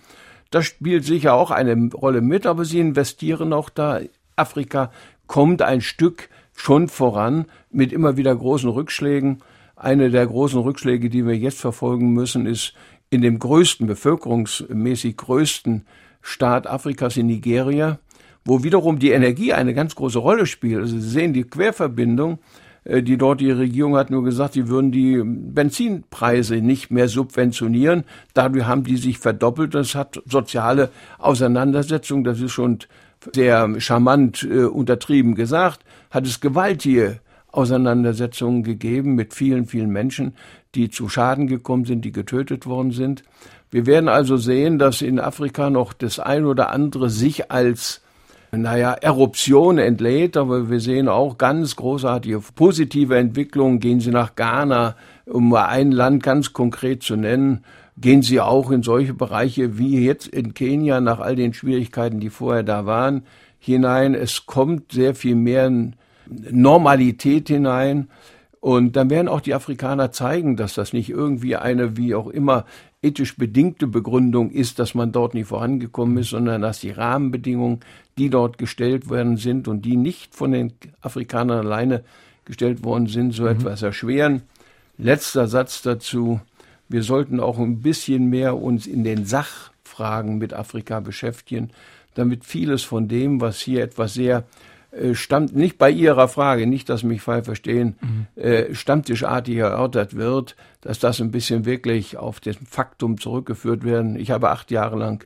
Das spielt sicher auch eine Rolle mit, aber sie investieren auch da. Afrika kommt ein Stück schon voran mit immer wieder großen Rückschlägen. Eine der großen Rückschläge, die wir jetzt verfolgen müssen, ist in dem größten, bevölkerungsmäßig größten Staat Afrikas in Nigeria, wo wiederum die Energie eine ganz große Rolle spielt. Also Sie sehen die Querverbindung, äh, die dort die Regierung hat nur gesagt, sie würden die Benzinpreise nicht mehr subventionieren. Dadurch haben die sich verdoppelt. Das hat soziale Auseinandersetzungen, das ist schon sehr charmant äh, untertrieben gesagt, hat es gewaltige Auseinandersetzungen gegeben mit vielen, vielen Menschen, die zu Schaden gekommen sind, die getötet worden sind. Wir werden also sehen, dass in Afrika noch das ein oder andere sich als naja, Eruption entlädt, aber wir sehen auch ganz großartige positive Entwicklungen. Gehen Sie nach Ghana, um mal ein Land ganz konkret zu nennen, gehen Sie auch in solche Bereiche wie jetzt in Kenia nach all den Schwierigkeiten, die vorher da waren, hinein. Es kommt sehr viel mehr Normalität hinein. Und dann werden auch die Afrikaner zeigen, dass das nicht irgendwie eine, wie auch immer, ethisch bedingte Begründung ist, dass man dort nicht vorangekommen ist, sondern dass die Rahmenbedingungen, die dort gestellt worden sind und die nicht von den Afrikanern alleine gestellt worden sind, so mhm. etwas erschweren. Letzter Satz dazu. Wir sollten auch ein bisschen mehr uns in den Sachfragen mit Afrika beschäftigen, damit vieles von dem, was hier etwas sehr äh, stammt nicht bei Ihrer Frage, nicht, dass mich falsch verstehen, mhm. äh, stammtischartig erörtert wird, dass das ein bisschen wirklich auf das Faktum zurückgeführt werden. Ich habe acht Jahre lang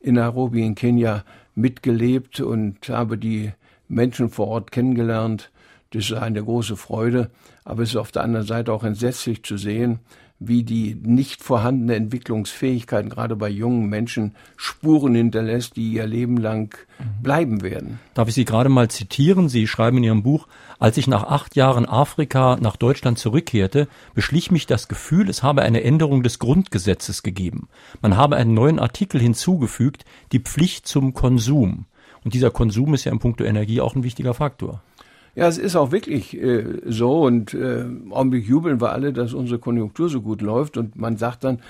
in Nairobi in Kenia mitgelebt und habe die Menschen vor Ort kennengelernt. Das ist eine große Freude, aber es ist auf der anderen Seite auch entsetzlich zu sehen, wie die nicht vorhandene Entwicklungsfähigkeit gerade bei jungen Menschen Spuren hinterlässt, die ihr Leben lang bleiben werden. Darf ich Sie gerade mal zitieren? Sie schreiben in Ihrem Buch, als ich nach acht Jahren Afrika nach Deutschland zurückkehrte, beschlich mich das Gefühl, es habe eine Änderung des Grundgesetzes gegeben. Man habe einen neuen Artikel hinzugefügt, die Pflicht zum Konsum. Und dieser Konsum ist ja im Punkto Energie auch ein wichtiger Faktor. Ja, es ist auch wirklich äh, so und äh, im Augenblick jubeln wir alle, dass unsere Konjunktur so gut läuft und man sagt dann,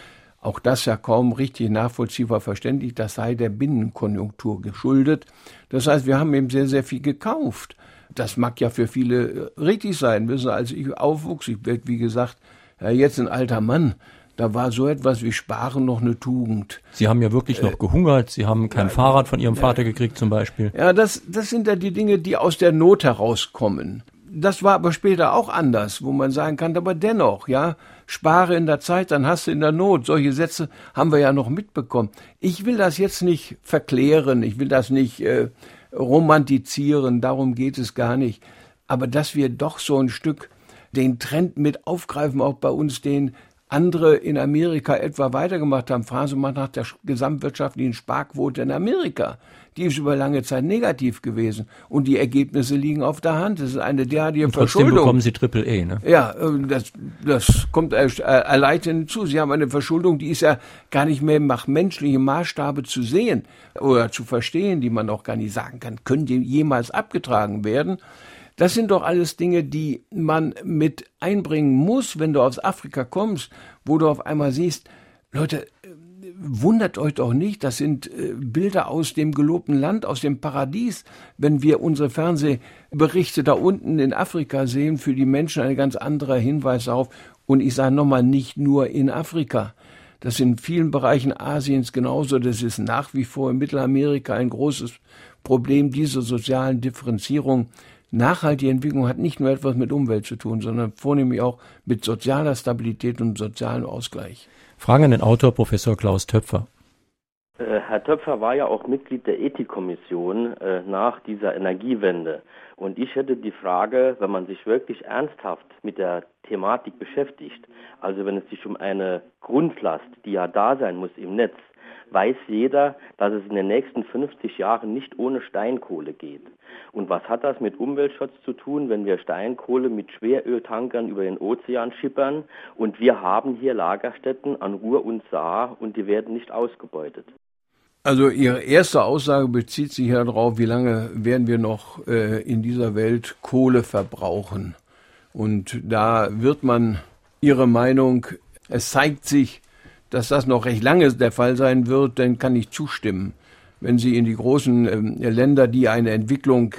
auch das ja kaum richtig nachvollziehbar verständlich, das sei der Binnenkonjunktur geschuldet. Das heißt, wir haben eben sehr, sehr viel gekauft. Das mag ja für viele äh, richtig sein. Wissen, als ich aufwuchs, ich werde wie gesagt, ja, jetzt ein alter Mann, da war so etwas wie Sparen noch eine Tugend. Sie haben ja wirklich noch äh, gehungert. Sie haben kein ja, Fahrrad von Ihrem ja, Vater gekriegt zum Beispiel. Ja, das, das sind ja die Dinge, die aus der Not herauskommen. Das war aber später auch anders, wo man sagen kann, aber dennoch, ja, spare in der Zeit, dann hast du in der Not. Solche Sätze haben wir ja noch mitbekommen. Ich will das jetzt nicht verklären, ich will das nicht äh, romantisieren, darum geht es gar nicht. Aber dass wir doch so ein Stück den Trend mit aufgreifen, auch bei uns den andere in Amerika etwa weitergemacht haben. Fragen Sie mal nach der gesamtwirtschaftlichen Sparquote in Amerika. Die ist über lange Zeit negativ gewesen. Und die Ergebnisse liegen auf der Hand. Das ist eine derartige und trotzdem Verschuldung. bekommen Sie Triple E, ne? Ja, äh, das, das kommt erleichternd hinzu. Sie haben eine Verschuldung, die ist ja gar nicht mehr nach menschlichem Maßstabe zu sehen oder zu verstehen, die man auch gar nicht sagen kann, können die jemals abgetragen werden. Das sind doch alles Dinge, die man mit einbringen muss, wenn du aus Afrika kommst, wo du auf einmal siehst, Leute, wundert euch doch nicht, das sind äh, Bilder aus dem gelobten Land, aus dem Paradies. Wenn wir unsere Fernsehberichte da unten in Afrika sehen, für die Menschen ein ganz anderer Hinweis auf. Und ich sage nochmal, nicht nur in Afrika. Das ist in vielen Bereichen Asiens genauso. Das ist nach wie vor in Mittelamerika ein großes Problem dieser sozialen Differenzierung. Nachhaltige Entwicklung hat nicht nur etwas mit Umwelt zu tun, sondern vornehmlich auch mit sozialer Stabilität und sozialem Ausgleich. Fragen an den Autor Professor Klaus Töpfer. Äh, Herr Töpfer war ja auch Mitglied der Ethikkommission äh, nach dieser Energiewende. Und ich hätte die Frage, wenn man sich wirklich ernsthaft mit der Thematik beschäftigt, also wenn es sich um eine Grundlast, die ja da sein muss im Netz, weiß jeder, dass es in den nächsten 50 Jahren nicht ohne Steinkohle geht. Und was hat das mit Umweltschutz zu tun, wenn wir Steinkohle mit Schweröltankern über den Ozean schippern und wir haben hier Lagerstätten an Ruhr und Saar und die werden nicht ausgebeutet? Also Ihre erste Aussage bezieht sich ja darauf, wie lange werden wir noch äh, in dieser Welt Kohle verbrauchen. Und da wird man Ihre Meinung, es zeigt sich, dass das noch recht lange der Fall sein wird, dann kann ich zustimmen. Wenn Sie in die großen äh, Länder, die eine Entwicklung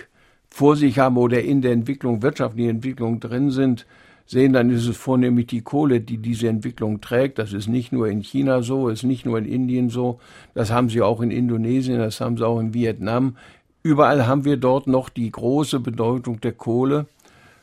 vor sich haben oder in der Entwicklung, wirtschaftliche Entwicklung drin sind, sehen, dann ist es vornehmlich die Kohle, die diese Entwicklung trägt. Das ist nicht nur in China so, ist nicht nur in Indien so. Das haben sie auch in Indonesien, das haben sie auch in Vietnam. Überall haben wir dort noch die große Bedeutung der Kohle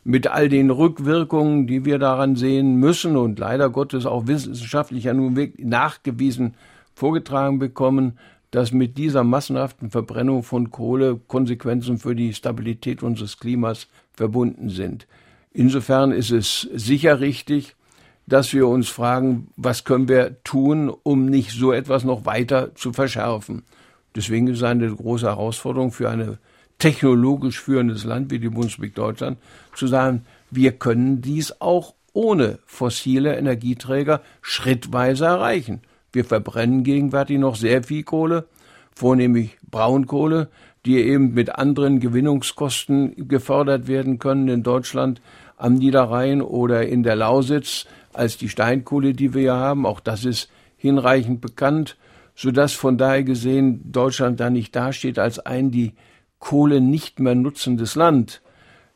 mit all den Rückwirkungen, die wir daran sehen müssen und leider Gottes auch wissenschaftlich ja nun nachgewiesen vorgetragen bekommen, dass mit dieser massenhaften Verbrennung von Kohle Konsequenzen für die Stabilität unseres Klimas verbunden sind. Insofern ist es sicher richtig, dass wir uns fragen, was können wir tun, um nicht so etwas noch weiter zu verschärfen. Deswegen ist es eine große Herausforderung für ein technologisch führendes Land wie die Bundesrepublik Deutschland zu sagen, wir können dies auch ohne fossile Energieträger schrittweise erreichen. Wir verbrennen gegenwärtig noch sehr viel Kohle, vornehmlich Braunkohle, die eben mit anderen Gewinnungskosten gefördert werden können in Deutschland am Niederrhein oder in der Lausitz als die Steinkohle, die wir hier haben. Auch das ist hinreichend bekannt, sodass von daher gesehen Deutschland da nicht dasteht als ein die Kohle nicht mehr nutzendes Land.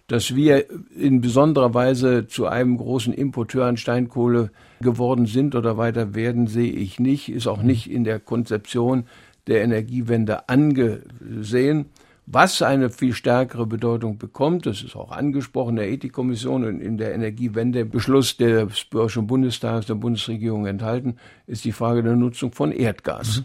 Dass wir in besonderer Weise zu einem großen Importeur an Steinkohle geworden sind oder weiter werden, sehe ich nicht, ist auch nicht in der Konzeption der Energiewende angesehen was eine viel stärkere Bedeutung bekommt, das ist auch angesprochen in der Ethikkommission und in der Energiewendebeschluss des Deutschen Bundestages der Bundesregierung enthalten, ist die Frage der Nutzung von Erdgas. Mhm.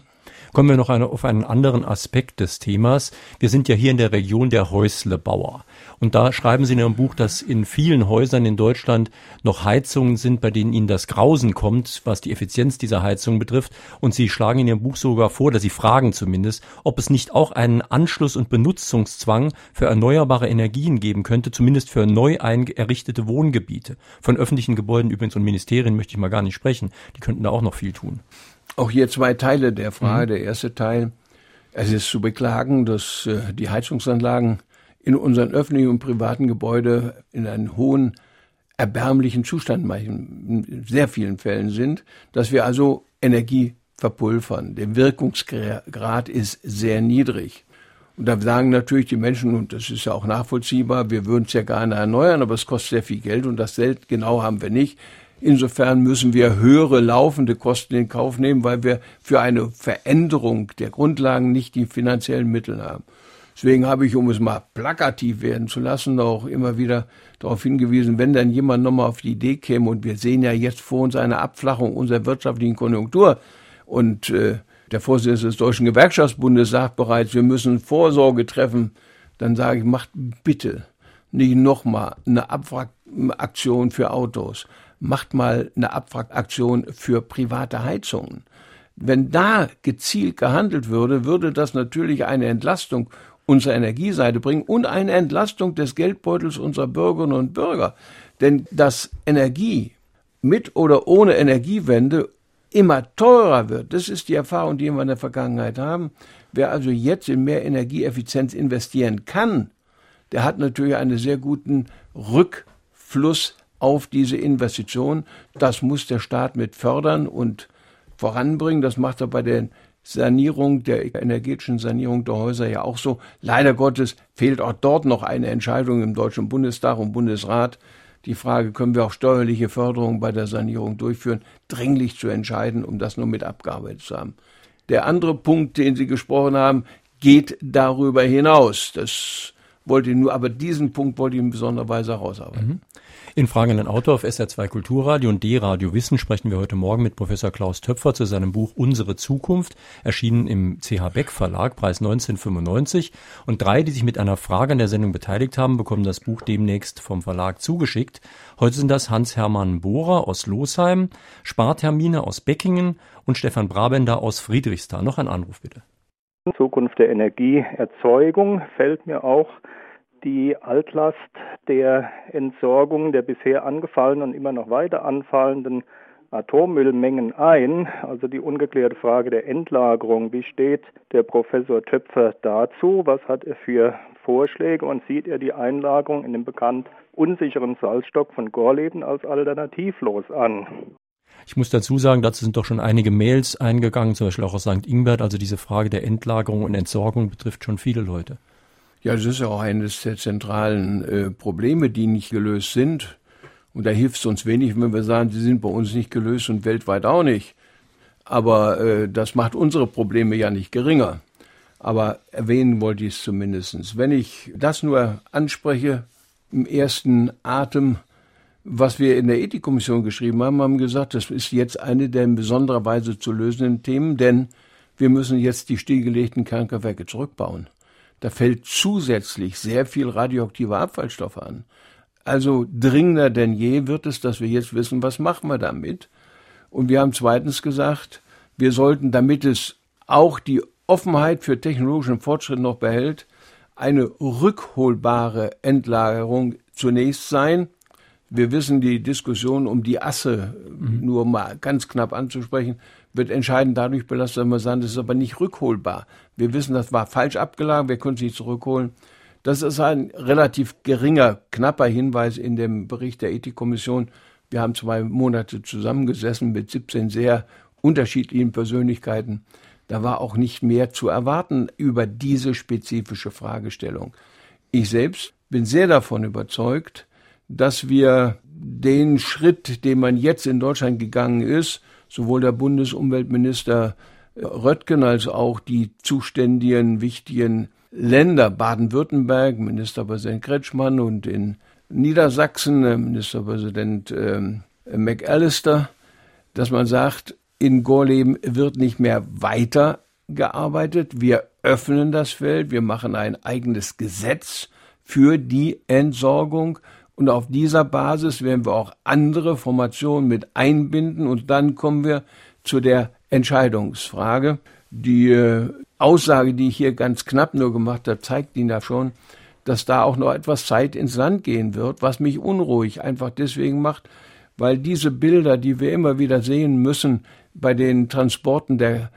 Kommen wir noch eine, auf einen anderen Aspekt des Themas. Wir sind ja hier in der Region der Häuslebauer. Und da schreiben Sie in Ihrem Buch, dass in vielen Häusern in Deutschland noch Heizungen sind, bei denen Ihnen das Grausen kommt, was die Effizienz dieser Heizungen betrifft. Und Sie schlagen in Ihrem Buch sogar vor, dass Sie fragen zumindest, ob es nicht auch einen Anschluss- und Benutzungszwang für erneuerbare Energien geben könnte, zumindest für neu errichtete Wohngebiete. Von öffentlichen Gebäuden übrigens und Ministerien möchte ich mal gar nicht sprechen. Die könnten da auch noch viel tun. Auch hier zwei Teile der Frage. Mhm. Der erste Teil, es ist zu beklagen, dass äh, die Heizungsanlagen in unseren öffentlichen und privaten Gebäuden in einem hohen erbärmlichen Zustand in sehr vielen Fällen sind, dass wir also Energie verpulvern. Der Wirkungsgrad ist sehr niedrig. Und da sagen natürlich die Menschen, und das ist ja auch nachvollziehbar, wir würden es ja gerne erneuern, aber es kostet sehr viel Geld und das Geld genau haben wir nicht. Insofern müssen wir höhere laufende Kosten in Kauf nehmen, weil wir für eine Veränderung der Grundlagen nicht die finanziellen Mittel haben. Deswegen habe ich, um es mal plakativ werden zu lassen, auch immer wieder darauf hingewiesen, wenn dann jemand nochmal auf die Idee käme, und wir sehen ja jetzt vor uns eine Abflachung unserer wirtschaftlichen Konjunktur und äh, der Vorsitzende des Deutschen Gewerkschaftsbundes sagt bereits, wir müssen Vorsorge treffen, dann sage ich, macht bitte nicht nochmal eine Abwrackaktion für Autos macht mal eine Abwrackaktion für private Heizungen. Wenn da gezielt gehandelt würde, würde das natürlich eine Entlastung unserer Energieseite bringen und eine Entlastung des Geldbeutels unserer Bürgerinnen und Bürger. Denn dass Energie mit oder ohne Energiewende immer teurer wird, das ist die Erfahrung, die wir in der Vergangenheit haben. Wer also jetzt in mehr Energieeffizienz investieren kann, der hat natürlich einen sehr guten Rückfluss auf diese Investition. Das muss der Staat mit fördern und voranbringen. Das macht er bei der Sanierung, der energetischen Sanierung der Häuser ja auch so. Leider Gottes fehlt auch dort noch eine Entscheidung im Deutschen Bundestag und Bundesrat, die Frage, können wir auch steuerliche Förderung bei der Sanierung durchführen, dringlich zu entscheiden, um das nur mit abgearbeitet zu haben. Der andere Punkt, den Sie gesprochen haben, geht darüber hinaus. Das wollte ich nur, aber diesen Punkt wollte ich in besonderer Weise herausarbeiten. Mhm. In Fragen an den Autor auf SR2 Kulturradio und D-Radio Wissen sprechen wir heute Morgen mit Professor Klaus Töpfer zu seinem Buch Unsere Zukunft, erschienen im CH Beck Verlag, Preis 1995. Und drei, die sich mit einer Frage an der Sendung beteiligt haben, bekommen das Buch demnächst vom Verlag zugeschickt. Heute sind das Hans-Hermann Bohrer aus Losheim, Spartermine aus Beckingen und Stefan Brabender aus Friedrichsthal. Noch ein Anruf bitte. Zukunft der Energieerzeugung fällt mir auch die Altlast der Entsorgung der bisher angefallenen und immer noch weiter anfallenden Atommüllmengen ein, also die ungeklärte Frage der Endlagerung. Wie steht der Professor Töpfer dazu? Was hat er für Vorschläge und sieht er die Einlagerung in dem bekannt unsicheren Salzstock von Gorleben als alternativlos an? Ich muss dazu sagen, dazu sind doch schon einige Mails eingegangen, zum Beispiel auch aus St. Ingbert. Also diese Frage der Endlagerung und Entsorgung betrifft schon viele Leute. Ja, das ist ja auch eines der zentralen äh, Probleme, die nicht gelöst sind. Und da hilft es uns wenig, wenn wir sagen, sie sind bei uns nicht gelöst und weltweit auch nicht. Aber äh, das macht unsere Probleme ja nicht geringer. Aber erwähnen wollte ich es zumindest. Wenn ich das nur anspreche, im ersten Atem, was wir in der Ethikkommission geschrieben haben, haben gesagt, das ist jetzt eine der in besonderer Weise zu lösenden Themen, denn wir müssen jetzt die stillgelegten Kernkraftwerke zurückbauen. Da fällt zusätzlich sehr viel radioaktiver Abfallstoffe an. Also dringender denn je wird es, dass wir jetzt wissen, was machen wir damit. Und wir haben zweitens gesagt, wir sollten, damit es auch die Offenheit für technologischen Fortschritt noch behält, eine rückholbare Endlagerung zunächst sein. Wir wissen die Diskussion um die Asse mhm. nur mal ganz knapp anzusprechen wird entscheidend dadurch belastet, dass wir sagen, das ist aber nicht rückholbar. Wir wissen, das war falsch abgelagert, wir können es nicht zurückholen. Das ist ein relativ geringer, knapper Hinweis in dem Bericht der Ethikkommission. Wir haben zwei Monate zusammengesessen mit 17 sehr unterschiedlichen Persönlichkeiten. Da war auch nicht mehr zu erwarten über diese spezifische Fragestellung. Ich selbst bin sehr davon überzeugt, dass wir den Schritt, den man jetzt in Deutschland gegangen ist, sowohl der Bundesumweltminister äh, Röttgen als auch die zuständigen wichtigen Länder Baden-Württemberg, Ministerpräsident Kretschmann und in Niedersachsen äh, Ministerpräsident äh, McAllister, dass man sagt, in Gorleben wird nicht mehr weiter gearbeitet. Wir öffnen das Feld, wir machen ein eigenes Gesetz für die Entsorgung und auf dieser Basis werden wir auch andere Formationen mit einbinden und dann kommen wir zu der Entscheidungsfrage. Die äh, Aussage, die ich hier ganz knapp nur gemacht habe, zeigt Ihnen ja schon, dass da auch noch etwas Zeit ins Land gehen wird, was mich unruhig einfach deswegen macht, weil diese Bilder, die wir immer wieder sehen müssen bei den Transporten der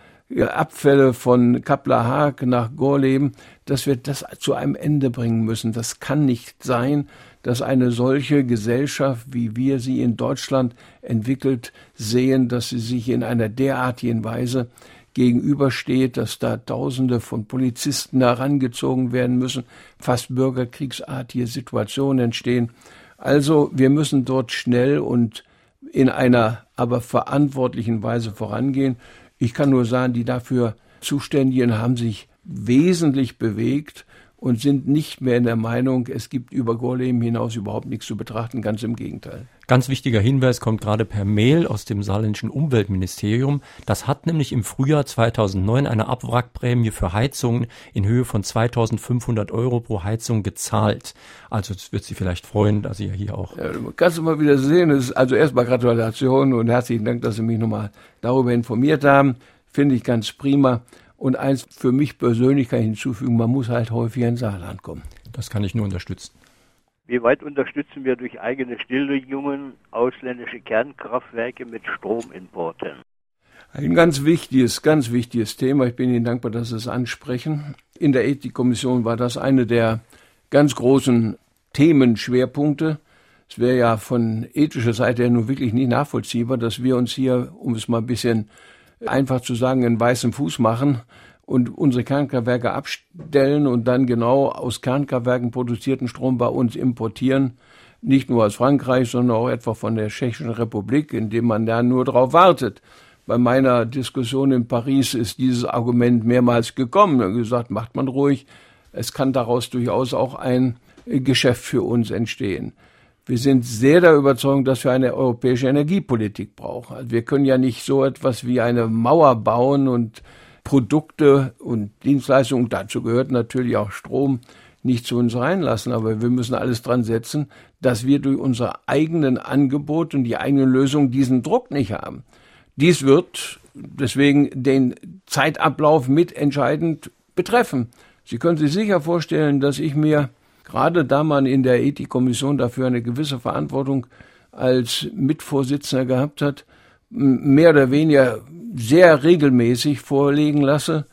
Abfälle von Kapler-Haag nach Gorleben, dass wir das zu einem Ende bringen müssen. Das kann nicht sein, dass eine solche Gesellschaft, wie wir sie in Deutschland entwickelt sehen, dass sie sich in einer derartigen Weise gegenübersteht, dass da Tausende von Polizisten herangezogen werden müssen, fast bürgerkriegsartige Situationen entstehen. Also wir müssen dort schnell und in einer aber verantwortlichen Weise vorangehen. Ich kann nur sagen, die dafür Zuständigen haben sich wesentlich bewegt und sind nicht mehr in der Meinung, es gibt über Gorleben hinaus überhaupt nichts zu betrachten, ganz im Gegenteil. Ganz wichtiger Hinweis kommt gerade per Mail aus dem saarländischen Umweltministerium. Das hat nämlich im Frühjahr 2009 eine Abwrackprämie für Heizungen in Höhe von 2500 Euro pro Heizung gezahlt. Also das wird Sie vielleicht freuen, dass Sie ja hier auch... Ja, kannst du mal wieder sehen. also erstmal Gratulation und herzlichen Dank, dass Sie mich nochmal darüber informiert haben. Finde ich ganz prima. Und eins für mich persönlich kann ich hinzufügen, man muss halt häufiger ins Saarland kommen. Das kann ich nur unterstützen. Wie weit unterstützen wir durch eigene Stilllegungen ausländische Kernkraftwerke mit Stromimporten? Ein ganz wichtiges, ganz wichtiges Thema. Ich bin Ihnen dankbar, dass Sie es ansprechen. In der Ethikkommission war das eine der ganz großen Themenschwerpunkte. Es wäre ja von ethischer Seite her nur wirklich nicht nachvollziehbar, dass wir uns hier, um es mal ein bisschen einfach zu sagen, einen weißen Fuß machen und unsere Kernkraftwerke abstellen und dann genau aus Kernkraftwerken produzierten Strom bei uns importieren. nicht nur aus Frankreich, sondern auch etwa von der Tschechischen Republik, in dem man da nur darauf wartet. Bei meiner Diskussion in Paris ist dieses Argument mehrmals gekommen und gesagt, macht man ruhig, es kann daraus durchaus auch ein Geschäft für uns entstehen. Wir sind sehr der Überzeugung, dass wir eine europäische Energiepolitik brauchen. Also wir können ja nicht so etwas wie eine Mauer bauen und Produkte und Dienstleistungen, dazu gehört natürlich auch Strom, nicht zu uns reinlassen. Aber wir müssen alles dran setzen, dass wir durch unsere eigenen Angebote und die eigenen Lösungen diesen Druck nicht haben. Dies wird deswegen den Zeitablauf mitentscheidend betreffen. Sie können sich sicher vorstellen, dass ich mir gerade da man in der Ethikkommission dafür eine gewisse Verantwortung als Mitvorsitzender gehabt hat, mehr oder weniger sehr regelmäßig vorlegen lasse,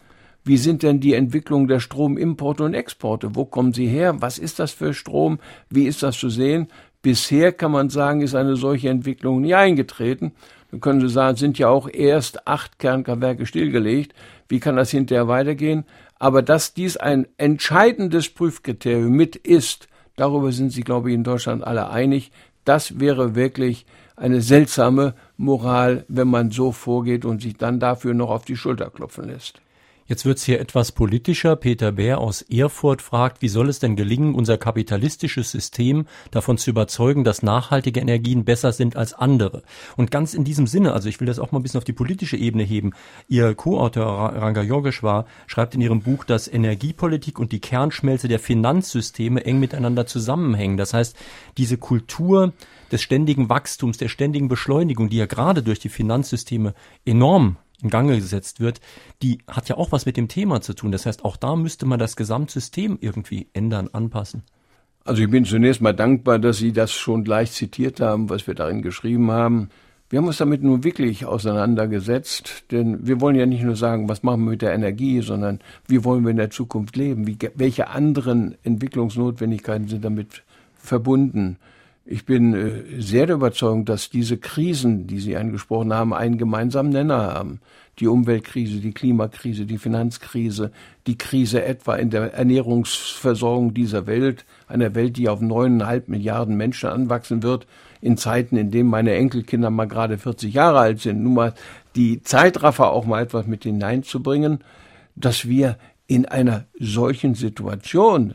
wie sind denn die Entwicklungen der Stromimporte und Exporte? Wo kommen sie her? Was ist das für Strom? Wie ist das zu sehen? Bisher kann man sagen, ist eine solche Entwicklung nie eingetreten. Dann können Sie sagen, sind ja auch erst acht Kernkraftwerke stillgelegt. Wie kann das hinterher weitergehen? Aber dass dies ein entscheidendes Prüfkriterium mit ist, darüber sind Sie, glaube ich, in Deutschland alle einig. Das wäre wirklich eine seltsame Moral, wenn man so vorgeht und sich dann dafür noch auf die Schulter klopfen lässt. Jetzt wird's hier etwas politischer. Peter Bär aus Erfurt fragt, wie soll es denn gelingen, unser kapitalistisches System davon zu überzeugen, dass nachhaltige Energien besser sind als andere? Und ganz in diesem Sinne, also ich will das auch mal ein bisschen auf die politische Ebene heben. Ihr Co-Autor Ranga Yogeshwar schreibt in ihrem Buch, dass Energiepolitik und die Kernschmelze der Finanzsysteme eng miteinander zusammenhängen. Das heißt, diese Kultur des ständigen Wachstums, der ständigen Beschleunigung, die ja gerade durch die Finanzsysteme enorm in Gange gesetzt wird, die hat ja auch was mit dem Thema zu tun. Das heißt, auch da müsste man das Gesamtsystem irgendwie ändern, anpassen. Also ich bin zunächst mal dankbar, dass Sie das schon gleich zitiert haben, was wir darin geschrieben haben. Wir haben uns damit nun wirklich auseinandergesetzt, denn wir wollen ja nicht nur sagen, was machen wir mit der Energie, sondern wie wollen wir in der Zukunft leben, wie, welche anderen Entwicklungsnotwendigkeiten sind damit verbunden. Ich bin äh, sehr der Überzeugung, dass diese Krisen, die Sie angesprochen haben, einen gemeinsamen Nenner haben. Die Umweltkrise, die Klimakrise, die Finanzkrise, die Krise etwa in der Ernährungsversorgung dieser Welt, einer Welt, die auf neuneinhalb Milliarden Menschen anwachsen wird, in Zeiten, in denen meine Enkelkinder mal gerade 40 Jahre alt sind, nun mal die Zeitraffer auch mal etwas mit hineinzubringen, dass wir in einer solchen Situation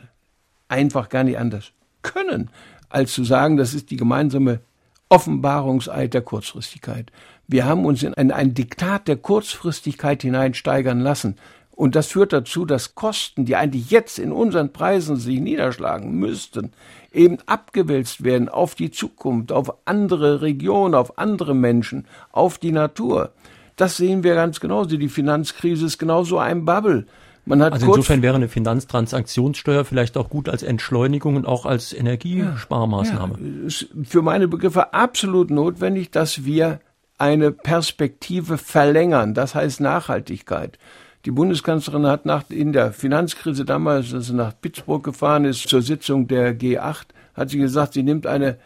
einfach gar nicht anders können als zu sagen, das ist die gemeinsame Offenbarungseid der Kurzfristigkeit. Wir haben uns in ein, ein Diktat der Kurzfristigkeit hineinsteigern lassen. Und das führt dazu, dass Kosten, die eigentlich jetzt in unseren Preisen sich niederschlagen müssten, eben abgewälzt werden auf die Zukunft, auf andere Regionen, auf andere Menschen, auf die Natur. Das sehen wir ganz genauso. Die Finanzkrise ist genauso ein Bubble. Man hat also insofern wäre eine Finanztransaktionssteuer vielleicht auch gut als Entschleunigung und auch als Energiesparmaßnahme. Ja, ist für meine Begriffe absolut notwendig, dass wir eine Perspektive verlängern. Das heißt Nachhaltigkeit. Die Bundeskanzlerin hat nach, in der Finanzkrise damals, als sie nach Pittsburgh gefahren ist, zur Sitzung der G8, hat sie gesagt, sie nimmt eine,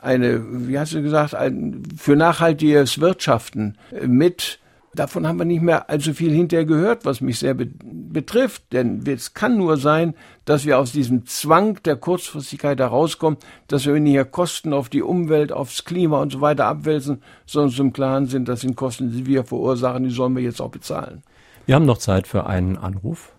eine, wie hast du gesagt, ein, für nachhaltiges Wirtschaften mit Davon haben wir nicht mehr allzu viel hinterher gehört, was mich sehr be betrifft. Denn es kann nur sein, dass wir aus diesem Zwang der Kurzfristigkeit herauskommen, dass wir weniger Kosten auf die Umwelt, aufs Klima und so weiter abwälzen, sondern zum Klaren sind, das sind Kosten, die wir verursachen, die sollen wir jetzt auch bezahlen. Wir haben noch Zeit für einen Anruf.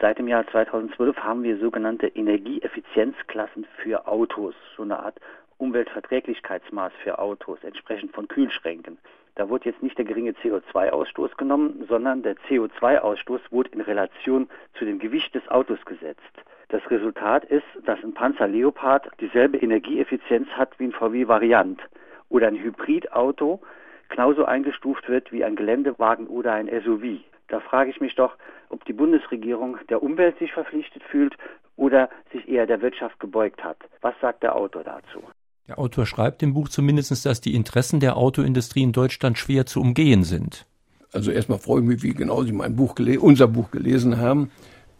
Seit dem Jahr 2012 haben wir sogenannte Energieeffizienzklassen für Autos, so eine Art Umweltverträglichkeitsmaß für Autos, entsprechend von Kühlschränken. Da wurde jetzt nicht der geringe CO2-Ausstoß genommen, sondern der CO2-Ausstoß wurde in Relation zu dem Gewicht des Autos gesetzt. Das Resultat ist, dass ein Panzer Leopard dieselbe Energieeffizienz hat wie ein VW Variant oder ein Hybridauto genauso eingestuft wird wie ein Geländewagen oder ein SUV. Da frage ich mich doch, ob die Bundesregierung der Umwelt sich verpflichtet fühlt oder sich eher der Wirtschaft gebeugt hat. Was sagt der Autor dazu? Der Autor schreibt im Buch zumindest, dass die Interessen der Autoindustrie in Deutschland schwer zu umgehen sind. Also erstmal freue ich mich, wie genau Sie mein Buch unser Buch gelesen haben.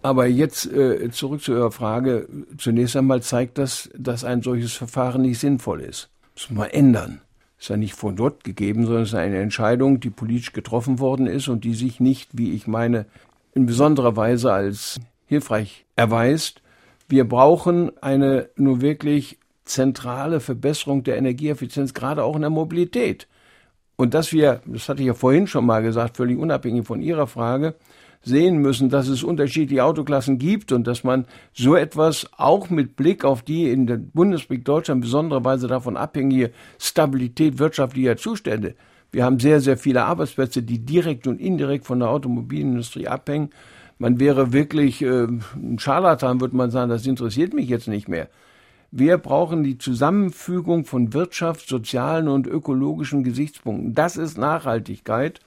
Aber jetzt äh, zurück zu Ihrer Frage. Zunächst einmal zeigt das, dass ein solches Verfahren nicht sinnvoll ist. Das muss man ändern. Das ist ja nicht von dort gegeben, sondern es ist eine Entscheidung, die politisch getroffen worden ist und die sich nicht, wie ich meine, in besonderer Weise als hilfreich erweist. Wir brauchen eine nur wirklich zentrale Verbesserung der Energieeffizienz, gerade auch in der Mobilität. Und dass wir, das hatte ich ja vorhin schon mal gesagt, völlig unabhängig von Ihrer Frage, sehen müssen, dass es unterschiedliche Autoklassen gibt und dass man so etwas auch mit Blick auf die in der Bundesrepublik Deutschland besonderer Weise davon abhängige Stabilität wirtschaftlicher Zustände. Wir haben sehr, sehr viele Arbeitsplätze, die direkt und indirekt von der Automobilindustrie abhängen. Man wäre wirklich äh, ein Scharlatan, würde man sagen, das interessiert mich jetzt nicht mehr. Wir brauchen die Zusammenfügung von Wirtschaft, sozialen und ökologischen Gesichtspunkten. Das ist Nachhaltigkeit.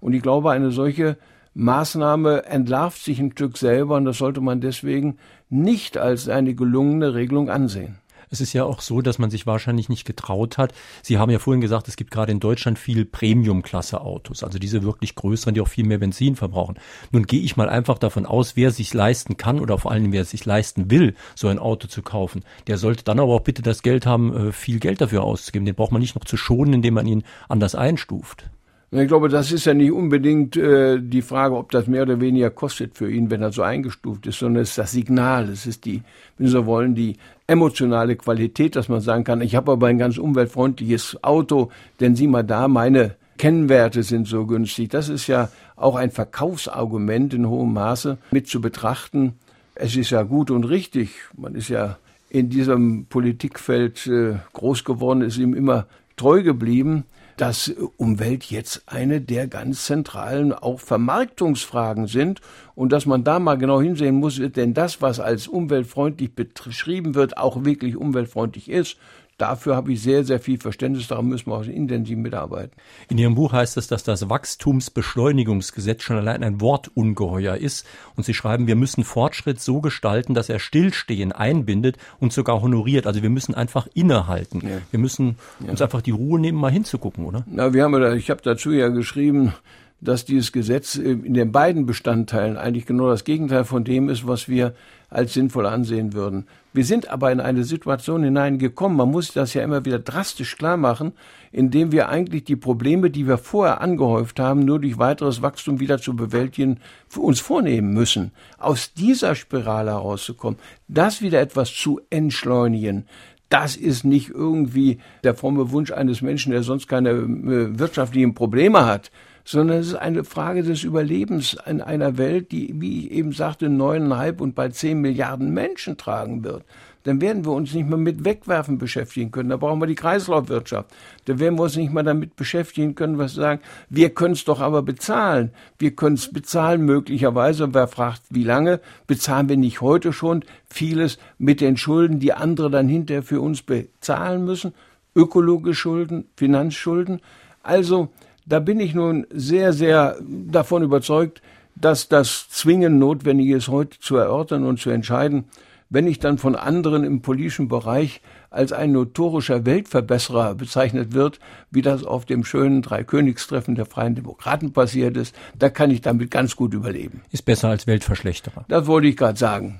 Und ich glaube, eine solche Maßnahme entlarvt sich ein Stück selber und das sollte man deswegen nicht als eine gelungene Regelung ansehen. Es ist ja auch so, dass man sich wahrscheinlich nicht getraut hat. Sie haben ja vorhin gesagt, es gibt gerade in Deutschland viel Premium-Klasse-Autos, also diese wirklich größeren, die auch viel mehr Benzin verbrauchen. Nun gehe ich mal einfach davon aus, wer sich leisten kann oder vor allem wer sich leisten will, so ein Auto zu kaufen, der sollte dann aber auch bitte das Geld haben, äh, viel Geld dafür auszugeben. Den braucht man nicht noch zu schonen, indem man ihn anders einstuft. Ich glaube, das ist ja nicht unbedingt äh, die Frage, ob das mehr oder weniger kostet für ihn, wenn er so eingestuft ist, sondern es ist das Signal, es ist die, wenn Sie so wollen, die emotionale Qualität, dass man sagen kann, ich habe aber ein ganz umweltfreundliches Auto, denn sieh mal da, meine Kennwerte sind so günstig. Das ist ja auch ein Verkaufsargument in hohem Maße mit zu betrachten. Es ist ja gut und richtig. Man ist ja in diesem Politikfeld äh, groß geworden, ist ihm immer treu geblieben dass Umwelt jetzt eine der ganz zentralen auch Vermarktungsfragen sind und dass man da mal genau hinsehen muss, denn das, was als umweltfreundlich beschrieben wird, auch wirklich umweltfreundlich ist. Dafür habe ich sehr, sehr viel Verständnis. Daran müssen wir auch intensiv mitarbeiten. In Ihrem Buch heißt es, dass das Wachstumsbeschleunigungsgesetz schon allein ein Wortungeheuer ist. Und Sie schreiben, wir müssen Fortschritt so gestalten, dass er Stillstehen einbindet und sogar honoriert. Also wir müssen einfach innehalten. Ja. Wir müssen ja. uns einfach die Ruhe nehmen, mal hinzugucken, oder? Na, wir haben, ich habe dazu ja geschrieben, dass dieses Gesetz äh, in den beiden Bestandteilen eigentlich genau das Gegenteil von dem ist, was wir als sinnvoll ansehen würden. Wir sind aber in eine Situation hineingekommen, man muss das ja immer wieder drastisch klar machen, indem wir eigentlich die Probleme, die wir vorher angehäuft haben, nur durch weiteres Wachstum wieder zu bewältigen, für uns vornehmen müssen. Aus dieser Spirale herauszukommen, das wieder etwas zu entschleunigen, das ist nicht irgendwie der fromme Wunsch eines Menschen, der sonst keine äh, wirtschaftlichen Probleme hat, sondern es ist eine Frage des Überlebens in einer Welt, die, wie ich eben sagte, neuneinhalb und bald zehn Milliarden Menschen tragen wird. Dann werden wir uns nicht mehr mit Wegwerfen beschäftigen können. Da brauchen wir die Kreislaufwirtschaft. Da werden wir uns nicht mehr damit beschäftigen können, was sagen, wir können es doch aber bezahlen. Wir können es bezahlen möglicherweise. Und wer fragt, wie lange, bezahlen wir nicht heute schon vieles mit den Schulden, die andere dann hinterher für uns bezahlen müssen? Ökologische Schulden, Finanzschulden. Also, da bin ich nun sehr, sehr davon überzeugt, dass das zwingend notwendig ist, heute zu erörtern und zu entscheiden. Wenn ich dann von anderen im politischen Bereich als ein notorischer Weltverbesserer bezeichnet wird, wie das auf dem schönen Dreikönigstreffen der Freien Demokraten passiert ist, da kann ich damit ganz gut überleben. Ist besser als Weltverschlechterer. Das wollte ich gerade sagen.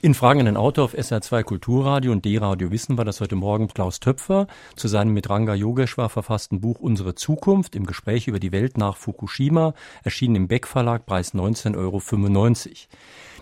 In Fragen an den Autor auf SR2 Kulturradio und D-Radio Wissen war das heute Morgen Klaus Töpfer zu seinem mit Ranga Yogeshwar verfassten Buch Unsere Zukunft im Gespräch über die Welt nach Fukushima, erschienen im Beck Verlag, Preis 19,95 Euro.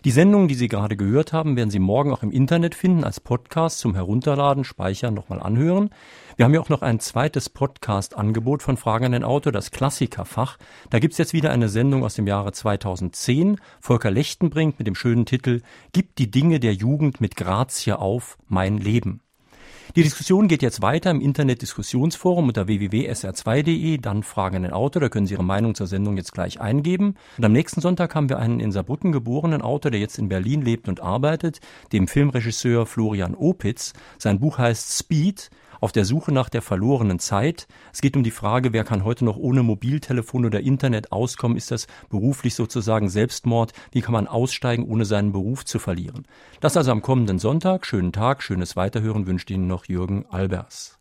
Die Sendungen, die Sie gerade gehört haben, werden Sie morgen auch im Internet finden, als Podcast zum Herunterladen, Speichern, nochmal anhören. Wir haben ja auch noch ein zweites Podcast-Angebot von Fragen an den Autor, das Klassikerfach. Da gibt's jetzt wieder eine Sendung aus dem Jahre 2010. Volker Lechtenbrink mit dem schönen Titel Gib die Dinge der Jugend mit Grazie auf, mein Leben. Die Diskussion geht jetzt weiter im Internet-Diskussionsforum unter www.sr2.de, dann Fragen an den Autor, da können Sie Ihre Meinung zur Sendung jetzt gleich eingeben. Und am nächsten Sonntag haben wir einen in Saarbrücken geborenen Autor, der jetzt in Berlin lebt und arbeitet, dem Filmregisseur Florian Opitz. Sein Buch heißt Speed auf der Suche nach der verlorenen Zeit. Es geht um die Frage, wer kann heute noch ohne Mobiltelefon oder Internet auskommen? Ist das beruflich sozusagen Selbstmord? Wie kann man aussteigen, ohne seinen Beruf zu verlieren? Das also am kommenden Sonntag. Schönen Tag, schönes Weiterhören wünscht Ihnen noch Jürgen Albers.